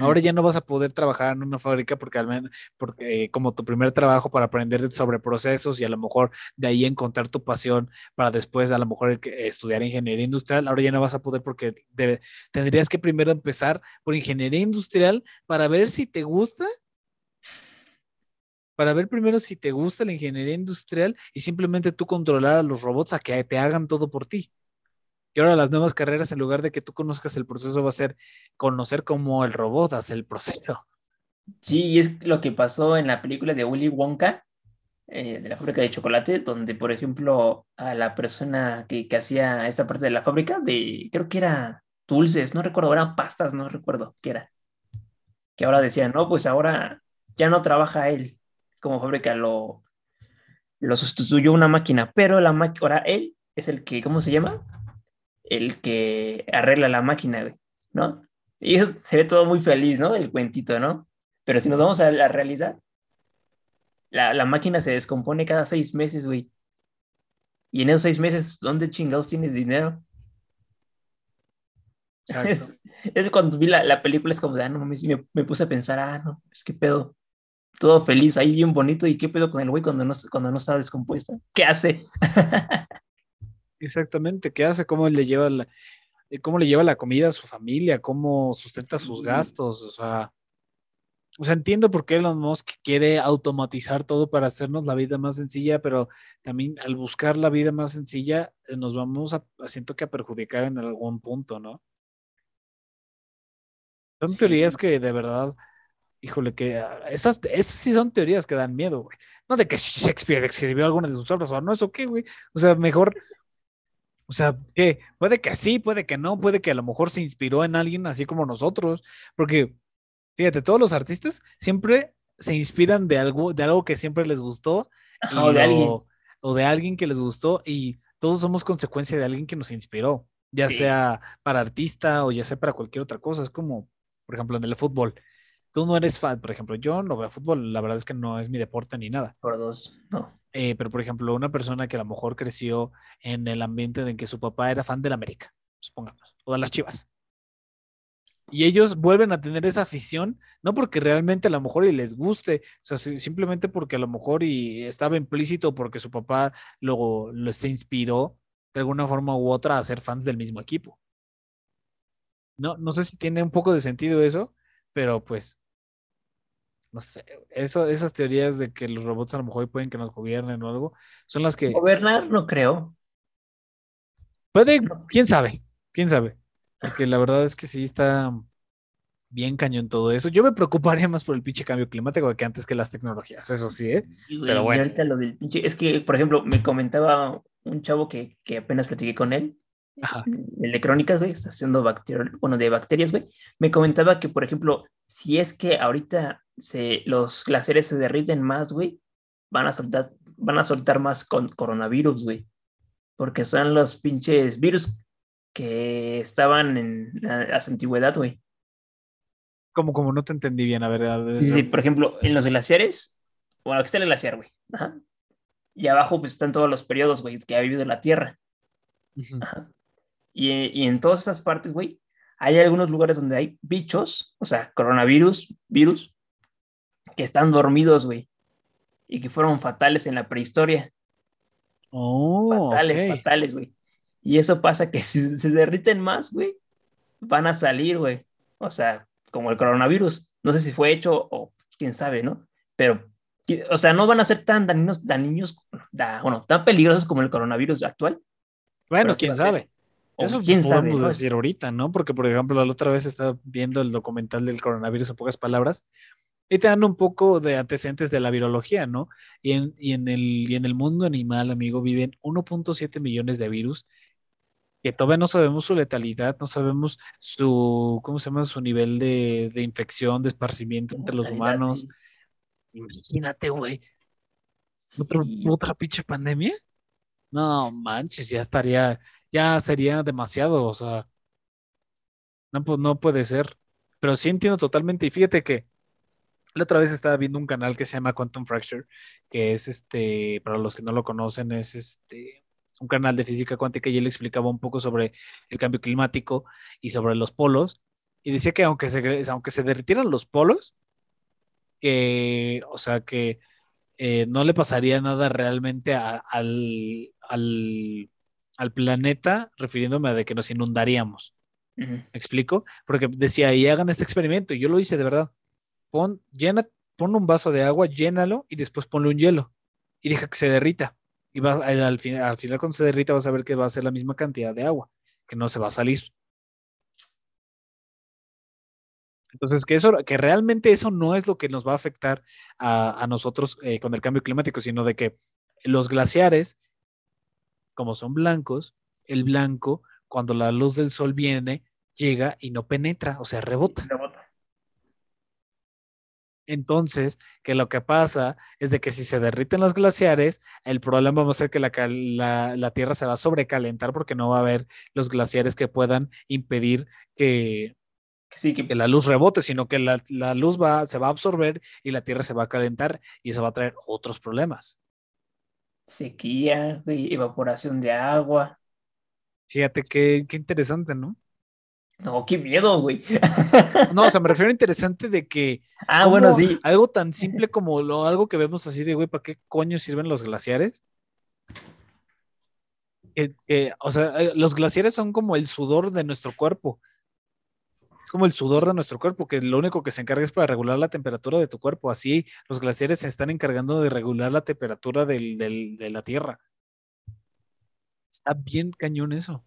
Ahora ya no vas a poder trabajar en una fábrica porque al menos, porque eh, como tu primer trabajo para aprender sobre procesos y a lo mejor de ahí encontrar tu pasión para después a lo mejor estudiar ingeniería industrial, ahora ya no vas a poder porque tendrías que primero empezar por ingeniería industrial para ver si te gusta, para ver primero si te gusta la ingeniería industrial y simplemente tú controlar a los robots a que te hagan todo por ti. Y ahora las nuevas carreras, en lugar de que tú conozcas el proceso, va a ser conocer cómo el robot hace el proceso. Sí, y es lo que pasó en la película de Willy Wonka, eh, de la fábrica de chocolate, donde, por ejemplo, a la persona que, que hacía esta parte de la fábrica, de creo que era dulces, no recuerdo, eran pastas, no recuerdo qué era. Que ahora decían, no, pues ahora ya no trabaja él como fábrica, lo, lo sustituyó una máquina, pero la máquina, ahora él es el que, ¿cómo se llama? El que arregla la máquina, güey, ¿no? Y eso se ve todo muy feliz, ¿no? El cuentito, ¿no? Pero si nos vamos a la realidad, la, la máquina se descompone cada seis meses, güey. Y en esos seis meses, ¿dónde chingados tienes dinero? <laughs> Es, es, cuando vi la, la, película, es como de, ah, no, me, me, puse a pensar, ah, no, es que pedo. Todo feliz, ahí bien bonito. ¿Y qué pedo con el güey cuando no, cuando no está descompuesta? ¿Qué hace? <laughs> Exactamente, ¿qué hace? ¿Cómo le lleva la, cómo le lleva la comida a su familia? ¿Cómo sustenta sus gastos? O sea, o sea, entiendo por qué Elon Musk quiere automatizar todo para hacernos la vida más sencilla, pero también al buscar la vida más sencilla eh, nos vamos a, siento que a perjudicar en algún punto, ¿no? Son sí. teorías que de verdad, híjole, que ah, esas, esas sí son teorías que dan miedo, güey. No de que Shakespeare escribió alguna de sus obras, o no, eso qué, güey. O sea, mejor, o sea. Puede que sí, puede que no, puede que a lo mejor se inspiró en alguien así como nosotros, porque Fíjate, todos los artistas siempre se inspiran de algo, de algo que siempre les gustó. <laughs> Ajá, o, de alguien. o de alguien que les gustó y todos somos consecuencia de alguien que nos inspiró, ya sí. sea para artista o ya sea para cualquier otra cosa. Es como, por ejemplo, en el fútbol. Tú no eres fan, por ejemplo, yo no veo fútbol, la verdad es que no es mi deporte ni nada. Por dos, no. Eh, pero, por ejemplo, una persona que a lo mejor creció en el ambiente en que su papá era fan del América, supongamos, o de las Chivas y ellos vuelven a tener esa afición, no porque realmente a lo mejor y les guste, o sea, simplemente porque a lo mejor y estaba implícito porque su papá luego lo, se inspiró de alguna forma u otra a ser fans del mismo equipo. No, no sé si tiene un poco de sentido eso, pero pues, no sé, eso, esas teorías de que los robots a lo mejor pueden que nos gobiernen o algo, son las que... Gobernar no creo. Puede, quién sabe, quién sabe. Porque la verdad es que sí está bien cañón todo eso. Yo me preocuparía más por el pinche cambio climático que antes que las tecnologías, eso sí, ¿eh? Pero bueno. ahorita lo del pinche, es que, por ejemplo, me comentaba un chavo que, que apenas platiqué con él, Ajá. el de crónicas, güey, está haciendo bacterias, bueno, de bacterias, güey, me comentaba que, por ejemplo, si es que ahorita se, los glaciares se derriten más, güey, van a soltar, van a soltar más con coronavirus, güey, porque son los pinches virus que estaban en la antigüedad, güey. Como, como no te entendí bien, a ver. A ver sí, sí, por ejemplo, en los glaciares, bueno, aquí está el glaciar, güey. Ajá. Y abajo, pues están todos los periodos, güey, que ha vivido la Tierra. Ajá. Y, y, en todas esas partes, güey, hay algunos lugares donde hay bichos, o sea, coronavirus, virus, que están dormidos, güey, y que fueron fatales en la prehistoria. Oh, fatales, okay. fatales, güey. Y eso pasa que <laughs> si se derriten más, güey, van a salir, güey. O sea, como el coronavirus. No sé si fue hecho o quién sabe, ¿no? Pero, o sea, no van a ser tan dañinos, dañinos da, bueno, tan peligrosos como el coronavirus actual. Bueno, quién sabe. Eso quién podemos sabe, decir ahorita, ¿no? Porque, por ejemplo, la otra vez estaba viendo el documental del coronavirus en pocas palabras y te dan un poco de antecedentes de la virología, ¿no? Y en, y en, el, y en el mundo animal, amigo, viven 1.7 millones de virus que todavía no sabemos su letalidad, no sabemos su, ¿cómo se llama? Su nivel de, de infección, de esparcimiento entre los humanos. Sí. Imagínate, güey. Sí. ¿Otra, ¿Otra pinche pandemia? No, manches, ya estaría, ya sería demasiado, o sea, no, pues no puede ser. Pero sí entiendo totalmente, y fíjate que la otra vez estaba viendo un canal que se llama Quantum Fracture, que es este, para los que no lo conocen, es este un canal de física cuántica y él explicaba un poco sobre el cambio climático y sobre los polos. Y decía que aunque se, aunque se derritieran los polos, que, o sea, que eh, no le pasaría nada realmente al, al, al, planeta, refiriéndome a de que nos inundaríamos. Uh -huh. ¿Me explico? Porque decía, y hagan este experimento, y yo lo hice de verdad. Pon, llena, pon un vaso de agua, llénalo y después ponle un hielo y deja que se derrita y vas, al, al, final, al final cuando se derrita vas a ver que va a ser la misma cantidad de agua, que no se va a salir. Entonces, que, eso, que realmente eso no es lo que nos va a afectar a, a nosotros eh, con el cambio climático, sino de que los glaciares, como son blancos, el blanco, cuando la luz del sol viene, llega y no penetra, o sea, rebota. rebota. Entonces, que lo que pasa es de que si se derriten los glaciares, el problema va a ser que la, la, la Tierra se va a sobrecalentar porque no va a haber los glaciares que puedan impedir que, Sí, que, que la luz rebote, sino que la, la, luz va, se va a absorber y la Tierra se va a calentar y eso va a traer otros problemas. Sequía, güey, evaporación de agua. Fíjate qué, qué interesante, ¿no? No, qué miedo, güey. <laughs> No, o sea, me refiero a interesante de que. Ah, bueno, sí. Algo tan <laughs> simple como lo, algo que vemos así de, güey, ¿para qué coño sirven los glaciares? Que, o sea, eh, los glaciares son como el sudor de nuestro cuerpo. Es como el sudor de nuestro cuerpo, que lo único que se encarga es para regular la temperatura de tu cuerpo. Así, los glaciares se están encargando de regular la temperatura del, del, de la Tierra. Está bien cañón eso.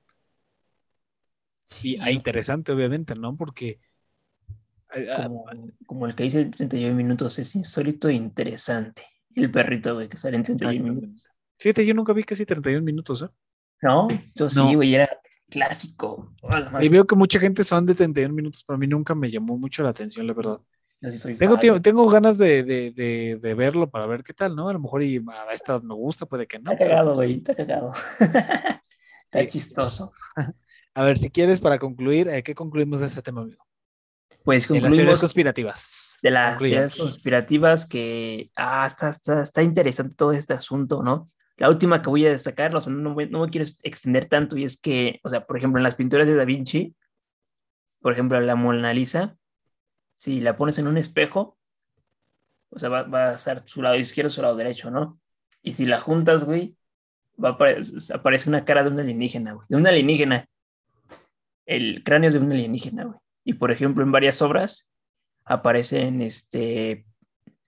Sí, ah, interesante, obviamente, ¿no? Porque. Como, como, el que dice 31 minutos, es insólito e interesante. El perrito, güey, que sale en 31 minutos. Fíjate, yo nunca vi casi 31 minutos, ¿eh? No, yo sí, güey, era clásico. y veo que mucha gente son de 31 minutos, pero a mí nunca me llamó mucho la atención, la verdad. Yo sí soy tengo, ganas de, de, de, de, verlo para ver qué tal, ¿no? A lo mejor y a esta me gusta, puede que no. Está cagado, güey, está cagado. <laughs> está sí. chistoso. <laughs> A ver, si quieres, para concluir, ¿eh, ¿qué concluimos de este tema, amigo? Pues concluimos. De las teorías conspirativas. De las teorías conspirativas que. Ah, está, está, está interesante todo este asunto, ¿no? La última que voy a destacar, o sea, no, me quiero extender tanto, y es que, o sea, por ejemplo, en las pinturas de Da Vinci, por ejemplo, la Mona Lisa, si la pones en un espejo, o sea, va, a estar su lado izquierdo, su lado derecho, ¿no? Y si la juntas, güey, va a aparece una cara de un alienígena, güey, de un alienígena el cráneo es de un alienígena, güey. Y por ejemplo, en varias obras aparecen este,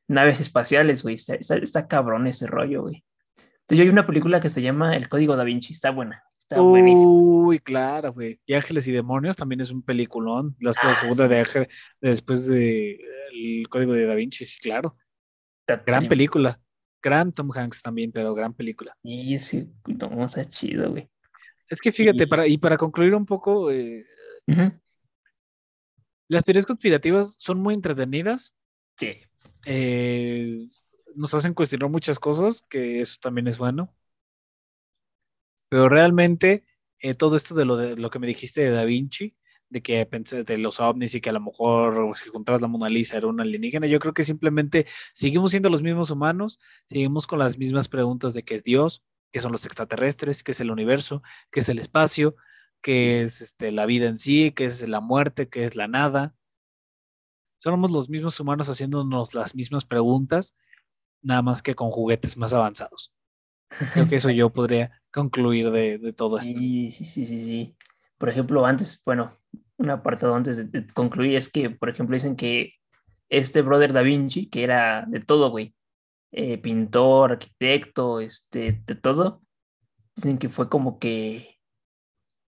naves espaciales, güey. Está, cabrón ese rollo, güey. Entonces, yo hay una película que se llama El Código da Vinci, está buena. Está Uy, claro, güey. Y Ángeles y Demonios también es un peliculón. La, ah, segunda sí. de Ángel, después de El Código de Da Vinci, sí, claro. Está gran película. Gran Tom Hanks también, pero gran película. Y sí, no, está chido, güey. Es que fíjate, para, y para concluir un poco, eh, uh -huh. las teorías conspirativas son muy entretenidas. Sí. Eh, nos hacen cuestionar muchas cosas, que eso también es bueno. Pero realmente, eh, todo esto de lo, de lo que me dijiste de Da Vinci, de que pensé de los ovnis y que a lo mejor si juntabas la Mona Lisa era una alienígena, yo creo que simplemente seguimos siendo los mismos humanos, seguimos con las mismas preguntas de qué es Dios, qué son los extraterrestres, qué es el universo, qué es el espacio, qué es este, la vida en sí, qué es la muerte, qué es la nada. Somos los mismos humanos haciéndonos las mismas preguntas, nada más que con juguetes más avanzados. <laughs> Creo que eso yo podría concluir de, de todo esto. Sí, sí, sí, sí, sí. Por ejemplo, antes, bueno, un apartado antes de, de concluir es que, por ejemplo, dicen que este brother Da Vinci, que era de todo, güey, eh, pintor, arquitecto, este, de todo, dicen que fue como que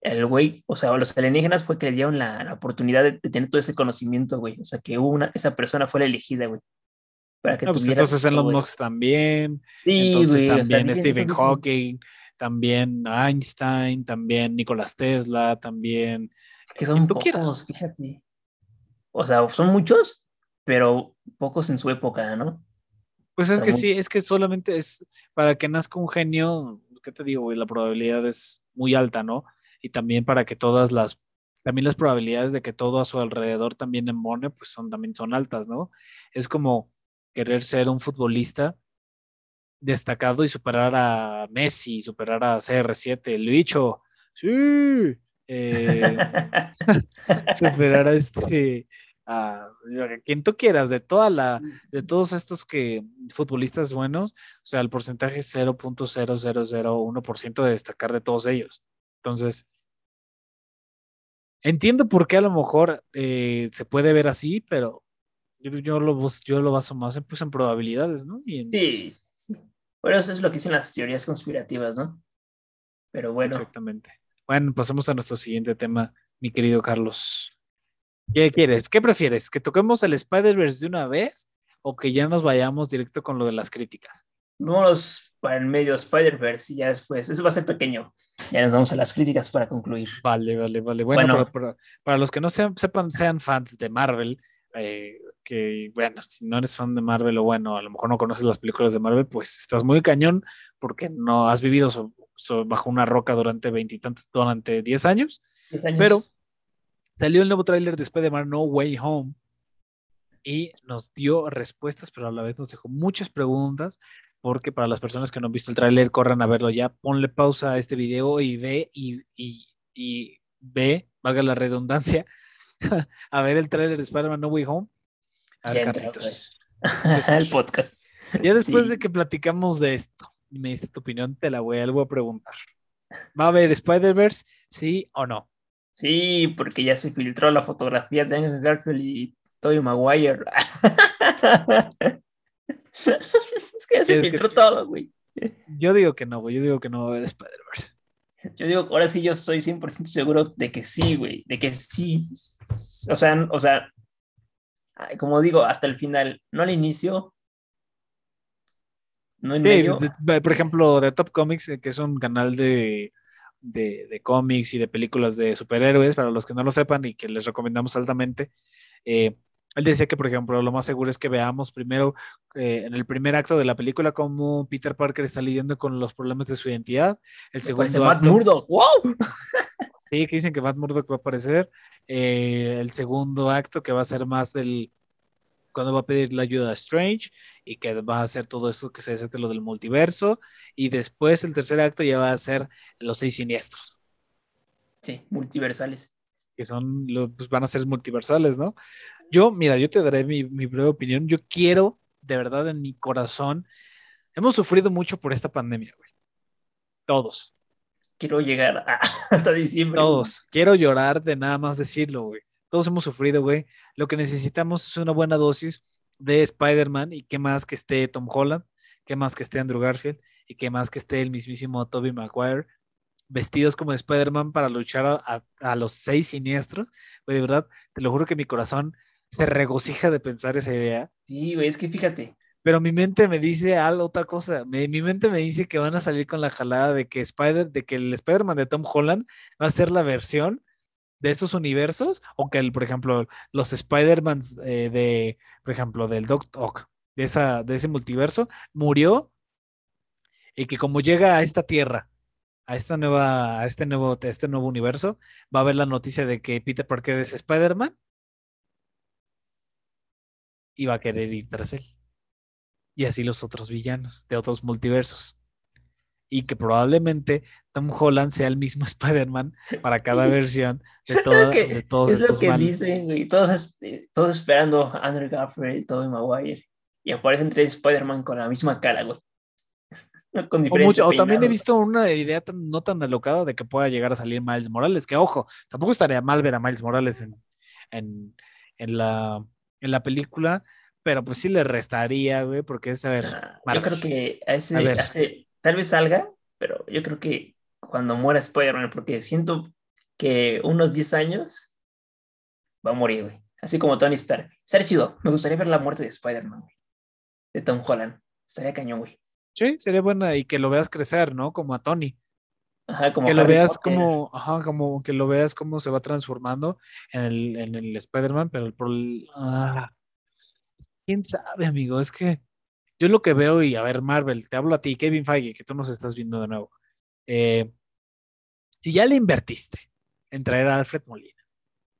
el güey, o sea, los alienígenas fue que le dieron la, la oportunidad de, de, tener todo ese conocimiento, güey. O sea, que una, esa persona fue la elegida, güey. Para que no, pues entonces en los Musk también. Sí, entonces güey, también o sea, Stephen Hawking, también Einstein, también Nicolás Tesla, también. Que son pocos, quieras. fíjate. O sea, son muchos, pero pocos en su época, ¿no? Pues es que sí, es que solamente es para que nazca un genio, ¿qué te digo? La probabilidad es muy alta, ¿no? Y también para que todas las, también las probabilidades de que todo a su alrededor también embone, pues son también son altas, ¿no? Es como querer ser un futbolista destacado y superar a Messi, superar a CR7, el bicho, sí, eh, <laughs> superar a este a quien tú quieras, de toda la, de todos estos que futbolistas buenos, o sea, el porcentaje es 0.0001% de destacar de todos ellos. Entonces, entiendo por qué a lo mejor eh, se puede ver así, pero yo, yo, lo, yo lo baso más en, pues, en probabilidades, ¿no? Y en, sí, sí. Bueno, eso es lo que dicen las teorías conspirativas, ¿no? Pero bueno. Exactamente. Bueno, pasemos a nuestro siguiente tema, mi querido Carlos. ¿Qué quieres? ¿Qué prefieres? ¿Que toquemos el Spider-Verse de una vez o que ya nos vayamos directo con lo de las críticas? Vámonos para el medio Spider-Verse y ya después, eso va a ser pequeño. Ya nos vamos a las críticas para concluir. Vale, vale, vale. Bueno, bueno para, para, para, los que no sean, sepan, sean fans de Marvel, eh, que, bueno, si no eres fan de Marvel o bueno, a lo mejor no conoces las películas de Marvel, pues estás muy cañón porque no has vivido bajo una roca durante veintitantos, durante 10 años, años. Pero salió el nuevo tráiler de Spider-Man No Way Home y nos dio respuestas, pero a la vez nos dejó muchas preguntas, porque para las personas que no han visto el tráiler, corran a verlo ya, ponle pausa a este video y ve y, y, y ve, valga la redundancia, <laughs> a ver el tráiler de Spider-Man No Way Home. Carlitos. el <laughs> podcast. Ya después Sí. de que platicamos de esto y me diste tu opinión, te la voy, a- voy a preguntar. ¿Va a haber Spider-Verse? ¿Sí o no? Sí, porque ya se filtró la fotografía de Andrew Garfield y Tobey Maguire. <laughs> es que ya se Es que- filtró todo, güey. Yo digo que no, güey. Yo digo que no va a haber Spider-Verse. Yo digo, ahora sí yo estoy 100% seguro de que sí, güey, de que sí. O sea, o sea, como digo, hasta el final, no al inicio, no en Sí, medio. por ejemplo, de Top Comics, eh, que es un canal de, de, de cómics y de películas de superhéroes, para los que no lo sepan y que les recomendamos altamente. eh, él decía que, por ejemplo, lo más seguro es que veamos primero eh, en el primer acto de la película cómo Peter Parker está lidiando con los problemas de su identidad. El Me segundo Matt acto, Murdock, ¡wow! Sí, que dicen que Matt Murdock va a aparecer. eh, el segundo acto que va a ser más del cuando va a pedir la ayuda a Strange y que va a hacer todo eso que se desate lo del multiverso y después el tercer acto ya va a ser los seis siniestros Sí, multiversales. que son los pues van a ser multiversales no yo mira yo te daré mi, mi breve opinión yo quiero de verdad en mi corazón hemos sufrido mucho por esta pandemia güey todos Quiero llegar a- <laughs> hasta diciembre. Todos. Quiero llorar de nada más decirlo, güey. Todos hemos sufrido, güey. Lo que necesitamos es una buena dosis de Spider-Man y qué más que esté Tom Holland, qué más que esté Andrew Garfield y qué más que esté el mismísimo Tobey Maguire vestidos como Spider-Man para luchar a, a- a los seis siniestros. Güey, de verdad, te lo juro que mi corazón se regocija de pensar esa idea. Sí, güey, es que fíjate. Pero mi mente me dice algo, otra cosa. Mi mente me dice que van a salir con la jalada de que Spider, de que el Spider-Man de Tom Holland va a ser la versión de esos universos, o que el, por ejemplo, los Spider-Mans eh, de, por ejemplo, del Doc Ock, de esa, de ese multiverso, murió y que como llega a esta tierra, a esta nueva, a este nuevo, a este nuevo universo, va a haber la noticia de que Peter Parker es Spider-Man y va a querer ir tras él y así los otros villanos de otros multiversos. Y que probablemente Tom Holland sea el mismo <laughs> Spider-Man para cada Sí. versión de, toda- <laughs> que, de todos es lo que dicen, güey. Todos, todos esperando a Andrew Garfield, Tobey Maguire. Y aparecen tres Spider-Man con la misma cara, güey. <laughs> Con O, mucho- o también he visto una idea tan- no tan alocada de que pueda llegar a salir Miles Morales, que ojo, tampoco estaría mal ver a Miles Morales en, en, en la, en la película, pero pues sí le restaría, güey, porque es, a ver, yo creo que a ese, A ver. a ese- tal vez salga, pero yo creo que cuando muera Spider-Man, porque siento que unos 10 años va a morir, güey. Así como Tony Stark. Estaría chido. Me gustaría ver la muerte de Spider-Man, güey. De Tom Holland. Estaría cañón, güey. sí, sería buena y que lo veas crecer, ¿no? Como a Tony. Ajá, como que lo veas Potter. como, ajá, como que lo veas cómo se va transformando en el, en el Spider-Man, pero el ah, quién sabe, amigo, es que yo lo que veo, y a ver, Marvel, te hablo a ti, Kevin Feige, que tú nos estás viendo de nuevo. Eh, si ya le invertiste en traer a Alfred Molina,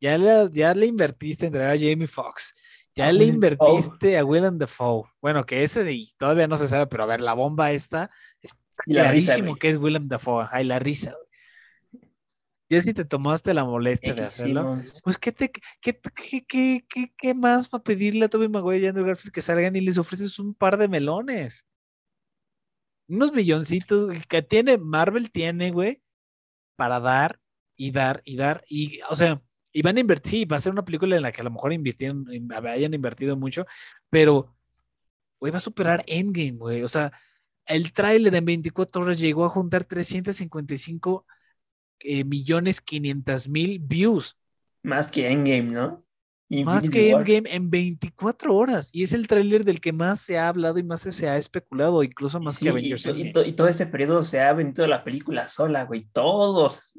ya le, ya le invertiste en traer a Jamie Foxx, ya le invertiste a Willem Dafoe. Bueno, que ese de- todavía no se sabe, pero a ver, la bomba esta es Y la risa, clarísimo que es Willem Dafoe. Ay, la risa. Ya si te tomaste la molestia de hacerlo, pues ¿qué, te, qué, qué, qué, qué, más va a pedirle a Tobey Maguire y Andrew Garfield que salgan y les ofreces un par de melones? Unos milloncitos que tiene, Marvel tiene, güey, para dar y dar y dar. Y, o sea, y van a invertir, sí, va a ser una película en la que a lo mejor invirtieron, in- hayan invertido mucho, pero, güey, va a superar Endgame, güey. O sea, el tráiler en 24 horas llegó a juntar 355 eh, millones 500 mil views. Más que Endgame, ¿no? Más que. Endgame en 24 horas. Y es el tráiler del que más se ha hablado y más se ha especulado, incluso más Sí, que Avengers y y todo ese periodo se ha vendido la película sola, güey. Todos.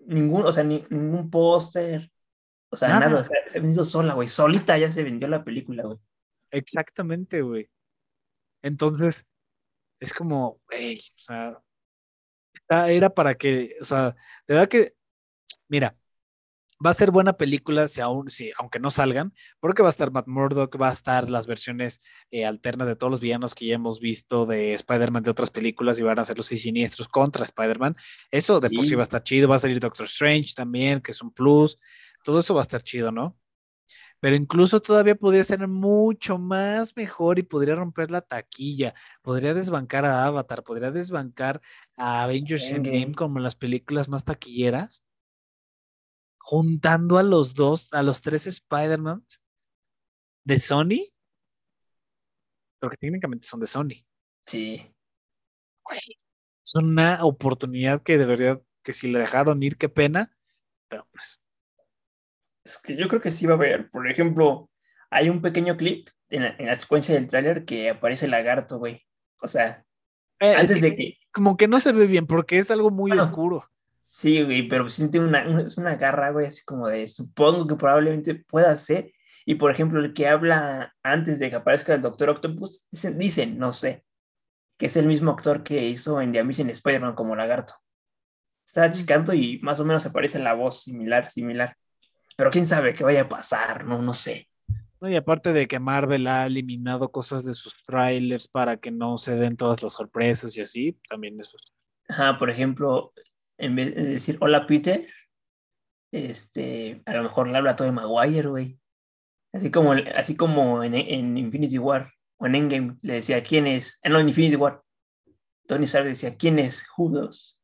Ningún, o sea, ni- ningún póster, O sea, nada, se me hizo sola, güey. Solita ya se vendió la película, güey. Exactamente, güey. Entonces, es como, güey, o sea, era para que, o sea, de verdad que, mira, va a ser buena película si aún, si, aunque no salgan, porque va a estar Matt Murdock, va a estar las versiones eh, alternas de todos los villanos que ya hemos visto de Spider-Man de otras películas y van a ser los seis siniestros contra Spider-Man. Eso de por sí va a estar chido, va a salir Doctor Strange también, que es un plus, todo eso va a estar chido, ¿no? Pero incluso todavía podría ser mucho más mejor y podría romper la taquilla, podría desbancar a Avatar, podría desbancar a Avengers Endgame como las películas más taquilleras juntando a los dos, a los tres Spider-Man de Sony, porque técnicamente son de Sony. Sí. es una oportunidad que debería, que si le dejaron ir, qué pena, pero pues. Es que yo creo que sí va a haber. Por ejemplo, hay un pequeño clip en la, secuencia del tráiler que aparece el lagarto, güey. O sea, eh, antes de que... Como que no se ve bien porque es algo muy oscuro. Sí, güey, pero siente una, es una garra, güey, así como de supongo que probablemente pueda ser. Y por ejemplo, el que habla antes de que aparezca el Doctor Octopus, dicen, no sé, que es el mismo actor que hizo en The Amazing Spider-Man como Lagarto. Está mm. chicando y más o menos aparece la voz similar, similar. Pero quién sabe qué vaya a pasar, no, no sé. y aparte de que Marvel ha eliminado cosas de sus trailers para que no se den todas las sorpresas y así, también eso. Ajá, por ejemplo, en vez de decir hola Peter, este, a lo mejor le habla todo de Maguire, güey. Así como, así como en, en, Infinity War o en Endgame le decía quién es, ah, no, en Infinity War, Tony Stark decía quién es Judas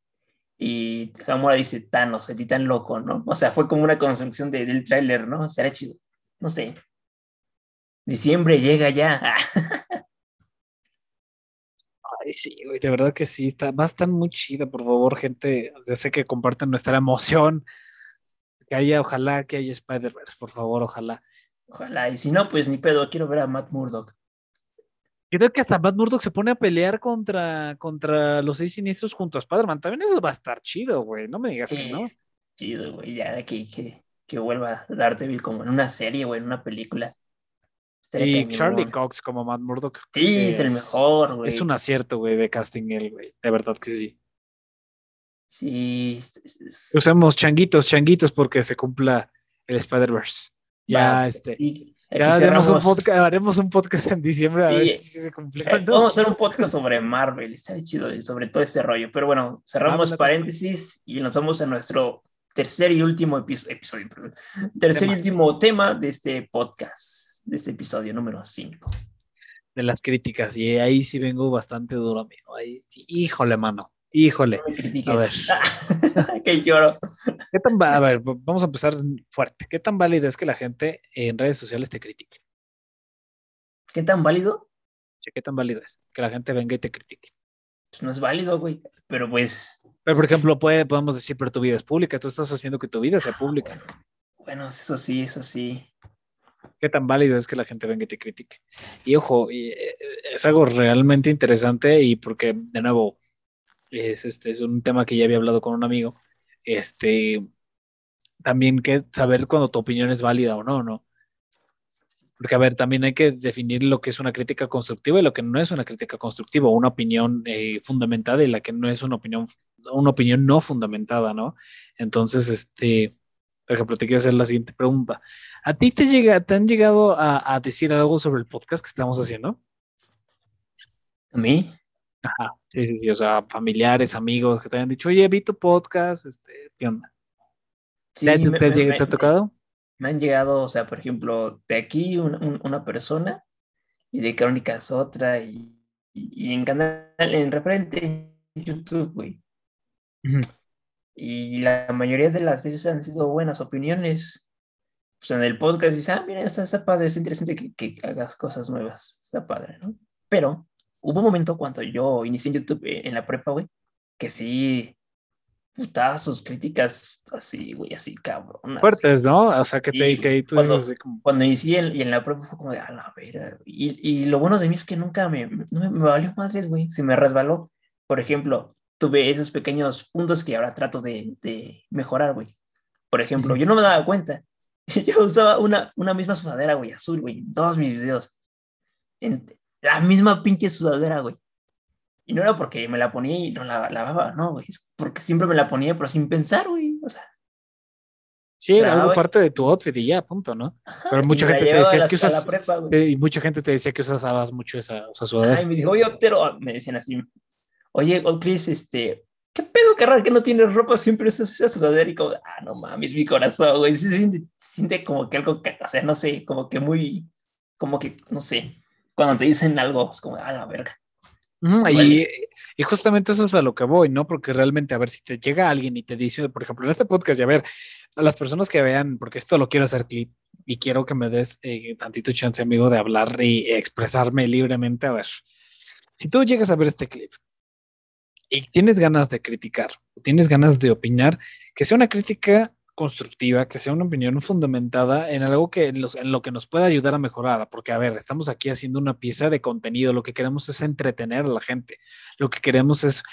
y Gamora dice Thanos, el titán loco, ¿no? O sea, fue como una construcción de, del tráiler, ¿no? Será chido, no sé. Diciembre llega ya. <laughs> sí, güey, de verdad que sí, está, va a estar muy chida, por favor, gente. Yo sé que comparten nuestra emoción. Que haya, ojalá que haya Spider-Verse, por favor, ojalá. Ojalá, y si no, pues ni pedo, quiero ver a Matt Murdock. Yo creo que hasta Matt Murdock se pone a pelear contra, contra los seis siniestros junto a Spider-Man. También eso va a estar chido, güey. No me digas que no. Chido, güey. Ya que, que, que vuelva Daredevil como en una serie, güey, en una película. Y Charlie Cox como Matt Murdock. Sí, es, el mejor, güey. Es un acierto, güey, de casting él, güey. De verdad que sí. Sí. Usemos changuitos, changuitos, porque se cumpla el Spider-Verse. Ya, este. Ya haremos un, podcast, haremos un podcast en diciembre a ver si se cumple. Eh, vamos a hacer un podcast sobre Marvel, está chido, sobre todo este rollo. Pero bueno, cerramos paréntesis y nos vamos a nuestro tercer y último episodio, perdón. tercer y último tema de este podcast de este episodio número 5. De las críticas, y ahí sí vengo bastante duro, amigo. Ahí sí, híjole, mano. Híjole. a ver. <laughs> que lloro. ¿Qué tan a ver, vamos a empezar fuerte. ¿Qué tan válido es que la gente en redes sociales te critique? ¿Qué tan válido? Sí, ¿qué tan válido es que la gente venga y te critique? Pues no es válido, güey. Pero pues. Pero por ejemplo, puede, podemos decir, pero tu vida es pública. Tú estás haciendo que tu vida sea pública. Bueno, eso sí, eso sí qué tan válido es que la gente venga y te critique. Y ojo, eh, es algo realmente interesante y porque, de nuevo, es, este, es un tema que ya había hablado con un amigo, este, también que saber cuando tu opinión es válida o no, ¿no? Porque, a ver, también hay que definir lo que es una crítica constructiva y lo que no es una crítica constructiva, una opinión eh, fundamentada y la que no es una opinión, una opinión no fundamentada, ¿no? Entonces, este, por ejemplo, te quiero hacer la siguiente pregunta. ¿A ti te, llega, te han llegado a, decir algo sobre el podcast que estamos haciendo? ¿A mí? Ajá, sí, sí, sí, o sea, familiares, amigos que te hayan dicho, oye, vi tu podcast, este, ¿qué onda? Sí, ¿Te, ha tocado? Me han llegado, o sea, por ejemplo, de aquí una persona y de Crónicas otra y, en canal, en referente en YouTube, güey. Y la mayoría de las veces han sido buenas opiniones. Pues en el podcast dices, ah, mira, está, padre, es interesante que, que, hagas cosas nuevas, está padre, ¿no? Pero hubo un momento cuando yo inicié en YouTube eh, en la prepa, güey, que sí, putazos, críticas así, güey, así cabrón. Fuertes, ¿no? O sea, que te que tú cuando, así como... cuando inicié y en la prepa fue como de, a la vera. Y, y lo bueno de mí es que nunca me, me, me valió madres, güey, se me resbaló. Por ejemplo, tuve esos pequeños puntos que ahora trato de, de mejorar, güey. Por ejemplo, yo no me daba cuenta <laughs> yo usaba una, una misma sudadera, güey, azul, güey, en todos mis videos. En la misma pinche sudadera, güey. Y no era porque me la ponía y no la lavaba, no, güey. Es porque siempre me la ponía, pero sin pensar, güey. O sea. Sí, era algo parte de tu outfit y ya, punto, ¿no? pero mucha gente te decía que usas. y mucha gente te decía que usabas mucho esa, sudadera. Ay, me dijo, oye, Otero, me decían así. Oye, Chris, este, ¿qué pedo, carnal, que no tienes ropa? Siempre usas esa sudadera y como, ah, no mames, mi corazón, güey. Se siente, siente como que algo, o sea, no sé, como que muy, como que, no sé, cuando te dicen algo, es como, ah, la verga y, y, justamente eso es a lo que voy, ¿no? Porque realmente, a ver, si te llega alguien y te dice, por ejemplo, en este podcast, y a ver, a las personas que vean, porque esto lo quiero hacer clip y quiero que me des eh, tantito chance, amigo, de hablar y expresarme libremente, a ver, si tú llegas a ver este clip y tienes ganas de criticar, tienes ganas de opinar, que sea una crítica constructiva, que sea una opinión fundamentada en algo que en, lo que nos pueda ayudar a mejorar, porque a ver, estamos aquí haciendo una pieza de contenido, lo que queremos es entretener a la gente, lo que queremos es,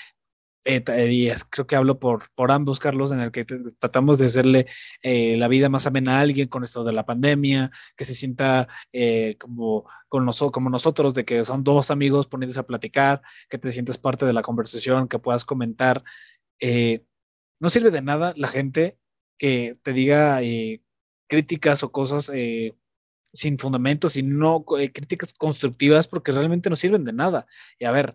eh, y creo que hablo por, por ambos, Carlos, en el que tratamos de hacerle eh, la vida más amena a alguien con esto de la pandemia, que se sienta eh, como, con nosotros, como nosotros, de que son dos amigos poniéndose a platicar, que te sientes parte de la conversación, que puedas comentar. no sirve de nada la gente que te diga eh, críticas o cosas eh, sin fundamentos, sino eh, críticas constructivas porque realmente no sirven de nada. Y a ver,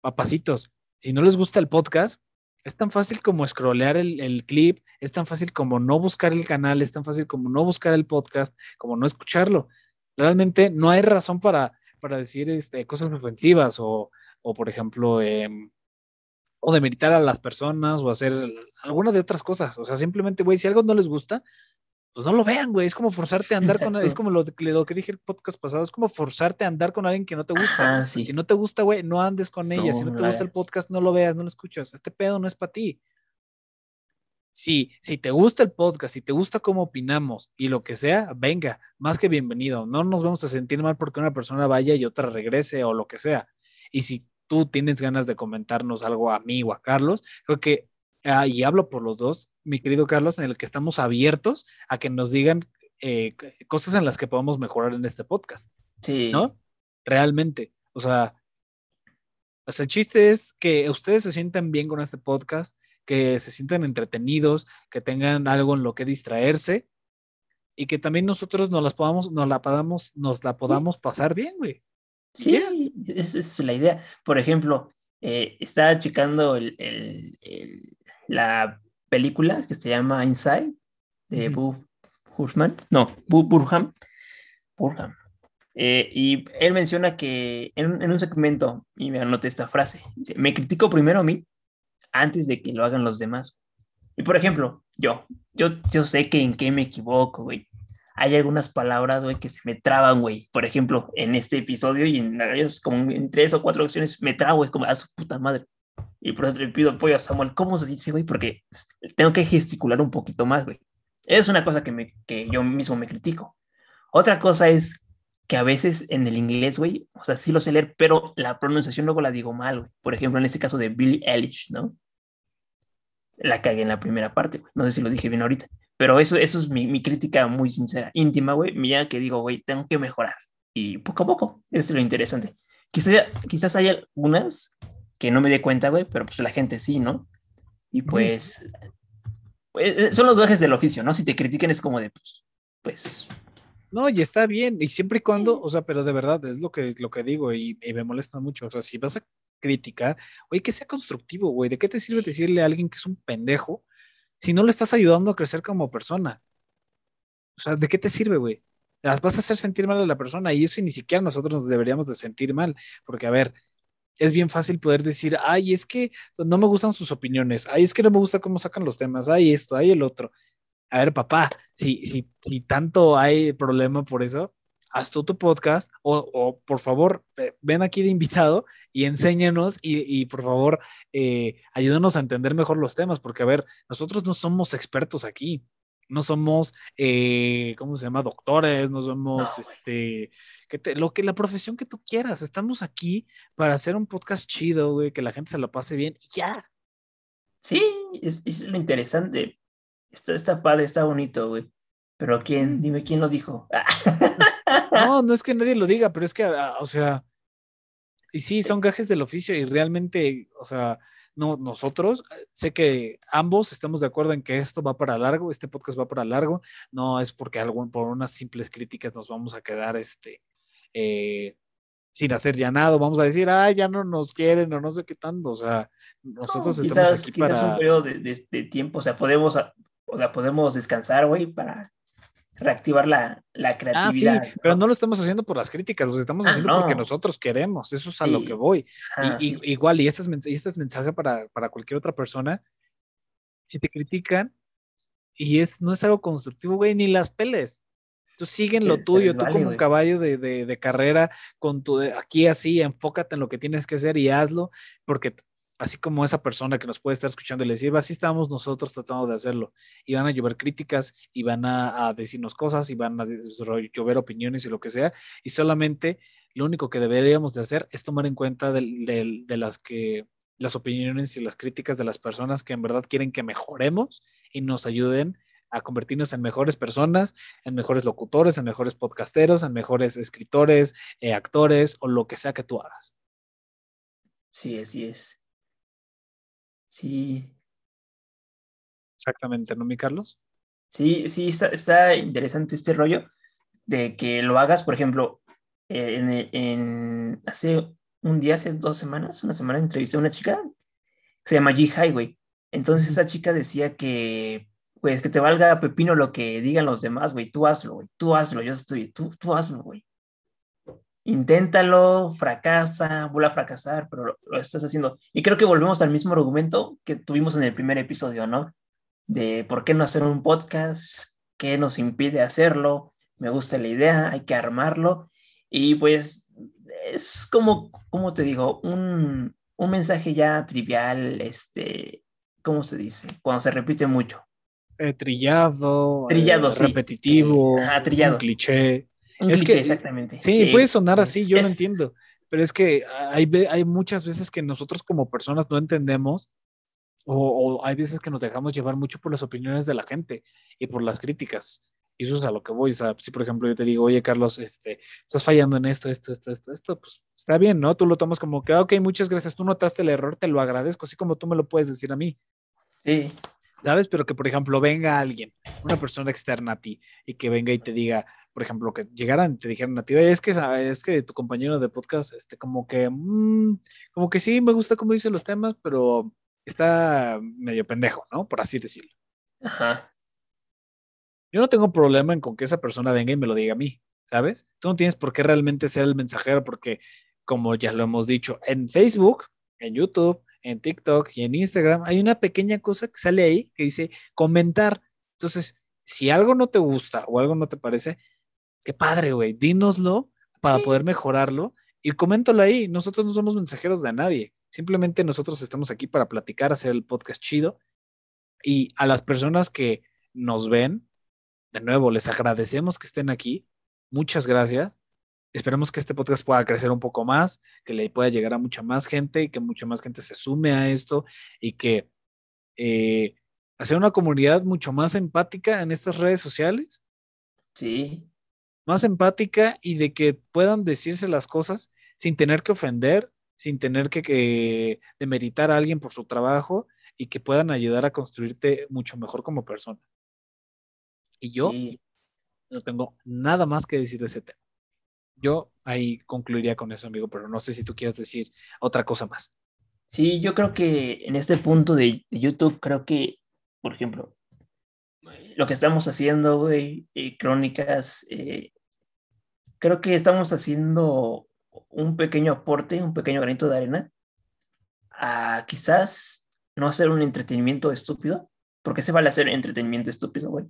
papacitos, si no les gusta el podcast, es tan fácil como scrollear el, el, clip, es tan fácil como no buscar el canal, es tan fácil como no buscar el podcast, como no escucharlo. Realmente no hay razón para, para decir este, cosas ofensivas o, o por ejemplo, eh, o demeritar a las personas o hacer alguna de otras cosas. O sea, simplemente, güey, si algo no les gusta, pues no lo vean, güey. Es como forzarte a andar con con es como lo, lo, que dije el podcast pasado, es como forzarte a andar con alguien que no te gusta. Si no te gusta, güey, no andes con ella. Si no te gusta el podcast, no lo veas, no lo escuchas. Este pedo no es para ti. Si, si te gusta el podcast, si te gusta cómo opinamos y lo que sea, venga, más que bienvenido. No nos vamos a sentir mal porque una persona vaya y otra regrese o lo que sea. Y si tú tienes ganas de comentarnos algo a mí o a Carlos, creo que, ah, y hablo por los dos, mi querido Carlos, en el que estamos abiertos a que nos digan eh, cosas en las que podamos mejorar en este podcast. Sí. ¿No? Realmente. O sea, o sea, el chiste es que ustedes se sientan bien con este podcast, que se sientan entretenidos, que tengan algo en lo que distraerse y que también nosotros nos las podamos, nos la podamos, nos la podamos pasar bien, güey. Sí, esa es la idea. Por ejemplo, eh, estaba checando el, la película que se llama Inside de uh no, Bu Burham, Burham. Eh, y él menciona que en, un segmento, y me anoté esta frase, dice, me critico primero a mí antes de que lo hagan los demás. Y por ejemplo, yo, yo, yo sé que en qué me equivoco, güey hay algunas palabras, güey, que se me traban, güey. Por ejemplo, en este episodio y en, como en tres o cuatro ocasiones me trago, es como a su puta madre. Y por eso le pido apoyo a Samuel. ¿Cómo se dice, güey? Porque tengo que gesticular un poquito más, güey. Es una cosa que, me, que yo mismo me critico. Otra cosa es que a veces en el inglés, güey, o sea, sí lo sé leer, pero la pronunciación luego la digo mal, güey. Por ejemplo, en este caso de Billie Eilish, ¿no? La cagué en la primera parte, güey. No sé si lo dije bien ahorita. Pero eso, eso es mi, mi crítica muy sincera, íntima, güey, mía, que digo, güey, tengo que mejorar. Y poco a poco, eso es lo interesante. Quizás, quizás haya algunas que no me dé cuenta, güey, pero pues la gente sí, ¿no? Y pues, pues eh, son los viajes del oficio, ¿no? Si te critiquen es como de, pues, pues no, y está bien, y siempre y cuando, o sea, pero de verdad es lo que, lo que digo y, y, me molesta mucho. O sea, si vas a criticar, güey, que sea constructivo, güey. ¿De qué te sirve decirle a alguien que es un pendejo si no le estás ayudando a crecer como persona? O sea, ¿de qué te sirve, güey? Las vas a hacer sentir mal a la persona y eso ni siquiera nosotros nos deberíamos de sentir mal, porque a ver, es bien fácil poder decir, ay, es que no me gustan sus opiniones, ay, es que no me gusta cómo sacan los temas, ay, esto, ay, el otro. A ver, papá, si, si, si tanto hay problema por eso, haz tú tu podcast o, por favor, ven aquí de invitado y enséñanos y, por favor, eh, ayúdanos a entender mejor los temas, porque a ver, nosotros no somos expertos aquí, no somos, eh, ¿cómo se llama? Doctores, no somos, este, que lo que la profesión que tú quieras, estamos aquí para hacer un podcast chido, güey, que la gente se lo pase bien y ya. Sí, es, es lo interesante. Está, está padre, está bonito, güey. Pero quién, dime quién lo dijo. <laughs> No, no es que nadie lo diga, pero es que, ah, o sea, y sí, son gajes del oficio y realmente, o sea, no, nosotros, eh, sé que ambos estamos de acuerdo en que esto va para largo, este podcast va para largo, no es porque algún, por unas simples críticas nos vamos a quedar este, eh, sin hacer ya nada, vamos a decir, ah, ya no nos quieren o no sé qué tanto, o sea, nosotros No, estamos quizás, aquí quizás para... un periodo de, de- de tiempo, o sea, podemos, o sea, podemos descansar, güey, para reactivar la, la Ah, sí, creatividad. pero no lo estamos haciendo por las críticas, lo estamos Ah, haciendo porque no. nosotros queremos, eso es a lo Sí. que voy. Ajá, Y, y- igual, y este es, y este es mensaje para, para cualquier otra persona, si te critican y es, no es algo constructivo, güey, ni las peles. Tú siguen lo tuyo, tú vale, como güey. caballo de, de- de carrera, con tu, de- aquí así, enfócate en lo que tienes que hacer y hazlo, porque así como esa persona que nos puede estar escuchando y le decir, así estamos nosotros tratando de hacerlo, y van a llover críticas, y van a, decirnos cosas, y van a llover opiniones y lo que sea, y solamente lo único que deberíamos de hacer es tomar en cuenta de las que las opiniones y las críticas de las personas que en verdad quieren que mejoremos y nos ayuden a convertirnos en mejores personas, en mejores locutores, en mejores podcasteros, en mejores escritores, eh, actores o lo que sea que tú hagas. Sí, así es. Sí, Exactamente, ¿no, mi Carlos? sí, sí, está, está interesante este rollo de que lo hagas, por ejemplo, eh, en, en- hace un día, hace dos semanas, una semana, entrevisté a una chica que se llama G Highway. Entonces esa chica decía que, pues, que te valga pepino lo que digan los demás, güey, tú hazlo, güey, tú hazlo, yo estoy, tú, tú hazlo, güey. Inténtalo, fracasa, vuelve a fracasar, pero lo, lo estás haciendo. Y creo que volvemos al mismo argumento que tuvimos en el primer episodio, ¿no? De por qué no hacer un podcast, qué nos impide hacerlo, me gusta la idea, hay que armarlo. Y pues es como, como te digo, un, un mensaje ya trivial, este, ¿cómo se dice? Cuando se repite mucho. Eh, trillado, Trillado, eh, sí. repetitivo, ajá, trillado. un cliché. Un Es cliché, que- exactamente. Sí, Eh, puede sonar es- así, yo lo es- entiendo, pero es que hay, hay muchas veces que nosotros como personas no entendemos o, o hay veces que nos dejamos llevar mucho por las opiniones de la gente y por las críticas. Y eso es a lo que voy. O sea, si por ejemplo yo te digo, oye Carlos, este, estás fallando en esto, esto, esto, esto, esto, pues está bien, ¿no? Tú lo tomas como que, "Ah, ok, muchas gracias, tú notaste el error, te lo agradezco, así como tú me lo puedes decir a mí. Sí, ¿sabes? Pero que, por ejemplo, venga alguien, una persona externa a ti, y que venga y te diga, por ejemplo, que llegaran y te dijeran a ti, "Oye, es que, es que tu compañero de podcast, este, como que, mm, como que sí, me gusta cómo dice los temas, pero está medio pendejo, ¿no? Por así decirlo. ajá. Yo no tengo problema en con que esa persona venga y me lo diga a mí, ¿sabes? Tú no tienes por qué realmente ser el mensajero, porque, como ya lo hemos dicho, en Facebook, en YouTube, en TikTok y en Instagram, hay una pequeña cosa que sale ahí que dice comentar. Entonces, si algo no te gusta o algo no te parece, qué padre, güey, dínoslo para Sí. poder mejorarlo y coméntalo ahí. Nosotros no somos mensajeros de nadie. Simplemente nosotros estamos aquí para platicar, hacer el podcast chido. Y a las personas que nos ven, de nuevo, les agradecemos que estén aquí. Muchas gracias. Esperemos que este podcast pueda crecer un poco más, que le pueda llegar a mucha más gente y que mucha más gente se sume a esto y que eh, hacer una comunidad mucho más empática en estas redes sociales, Sí, más empática y de que puedan decirse las cosas sin tener que ofender, sin tener que, que demeritar a alguien por su trabajo y que puedan ayudar a construirte mucho mejor como persona. Y yo sí. no tengo nada más que decir de ese tema. Yo ahí concluiría con eso, amigo, pero no sé si tú quieres decir otra cosa más. Sí, yo creo que en este punto de, de YouTube, creo que, por ejemplo, lo que estamos haciendo, güey, eh, crónicas, eh, creo que estamos haciendo un pequeño aporte, un pequeño granito de arena a quizás no hacer un entretenimiento estúpido, porque se vale hacer entretenimiento estúpido, güey.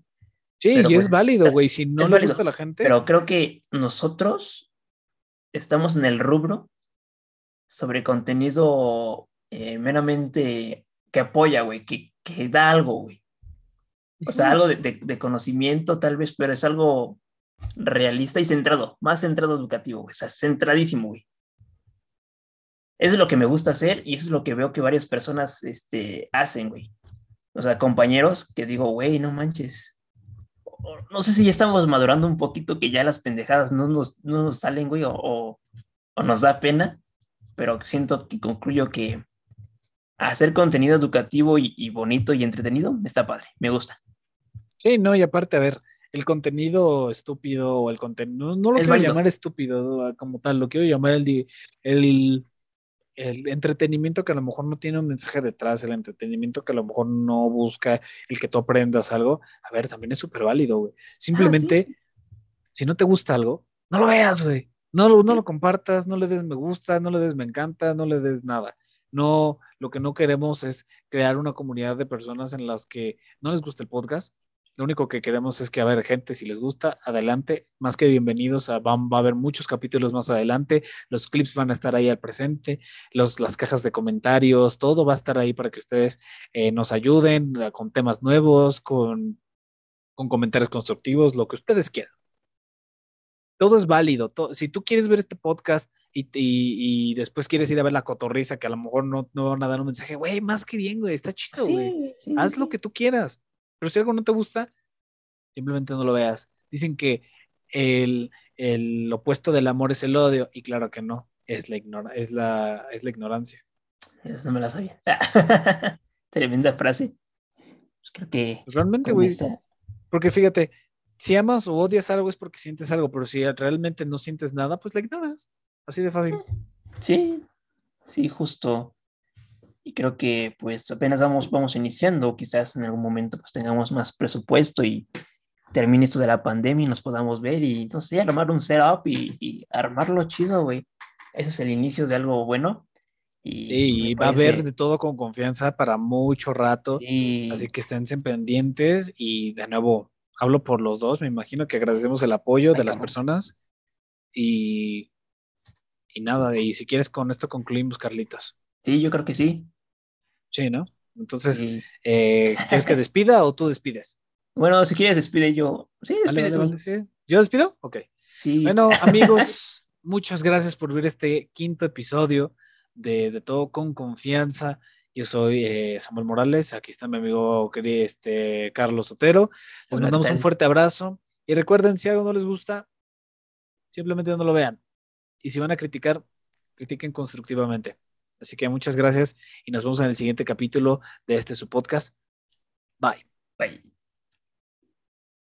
Sí, Pero y pues, es válido, güey. Si no le válido, gusta a la gente, Pero creo que nosotros estamos en el rubro sobre contenido eh, meramente que apoya, güey, que, que da algo, güey. O sea, algo de, de- de conocimiento tal vez, pero es algo realista y centrado, más centrado educativo, güey. O sea, centradísimo, güey. Eso es lo que me gusta hacer y eso es lo que veo que varias personas este, hacen, güey. O sea, compañeros que digo, güey, no manches. no sé si ya estamos madurando un poquito, que ya las pendejadas no nos, no nos salen, güey, o, o, nos da pena, pero siento que concluyo que hacer contenido educativo y, bonito y entretenido está padre, me gusta. Sí, no, y aparte, a ver, el contenido estúpido o el contenido, no, lo quiero llamar estúpido como tal, lo quiero llamar el, el, el entretenimiento que a lo mejor no tiene un mensaje detrás, el entretenimiento que a lo mejor no busca el que tú aprendas algo, a ver, también es súper válido, güey. Simplemente, ah, si no te gusta algo, no lo veas, güey. No, no lo compartas, no le des me gusta, no le des me encanta, no le des nada. No, lo que no queremos es crear una comunidad de personas en las que no les gusta el podcast, lo único que queremos es que, a ver, gente, si les gusta, adelante, más que bienvenidos, a, va, a haber muchos capítulos más adelante, los clips van a estar ahí al presente, los, las cajas de comentarios, todo va a estar ahí para que ustedes eh, nos ayuden eh, con temas nuevos, con, con comentarios constructivos, lo que ustedes quieran. Todo es válido. si tú quieres ver este podcast y, y, después quieres ir a ver la cotorriza, que a lo mejor no, no van a dar un mensaje, güey, más que bien, güey, está chido, güey. Haz lo que tú quieras pero si algo no te gusta, simplemente no lo veas. Dicen que el, opuesto del amor es el odio, y claro que no, es la, es la, es la ignorancia. Eso no me la sabía. <laughs> Tremenda frase. Pues creo que. Pues realmente, güey. Porque fíjate, si amas o odias algo es porque sientes algo, pero si realmente no sientes nada, pues la ignoras. Así de fácil. Sí, sí, justo y creo que pues apenas vamos, vamos iniciando, quizás en algún momento pues tengamos más presupuesto y termine esto de la pandemia y nos podamos ver y no sé, armar un setup y, y armarlo chido, güey. Ese es el inicio de algo bueno. Y sí, va a haber de todo con confianza para mucho rato. Así que estén pendientes y de nuevo, hablo por los dos, me imagino que agradecemos el apoyo de las personas y, y nada, y si quieres con esto concluimos, Carlitos. Sí, yo creo que sí. Sí, ¿no? Entonces, eh, ¿quieres que despida o tú despides? <laughs> Bueno, si quieres, despide yo. Sí, despide ¿Yo despido? Ok. Sí. Bueno, <laughs> amigos, muchas gracias por ver este quinto episodio de, de Todo con Confianza. Yo soy eh, Samuel Morales, aquí está mi amigo querido este, Carlos Sotero. Les mandamos un fuerte abrazo y recuerden, si algo no les gusta, simplemente no lo vean. Y si van a criticar, critiquen constructivamente. Así que muchas gracias y nos vemos en el siguiente capítulo de este su podcast. Bye. Bye.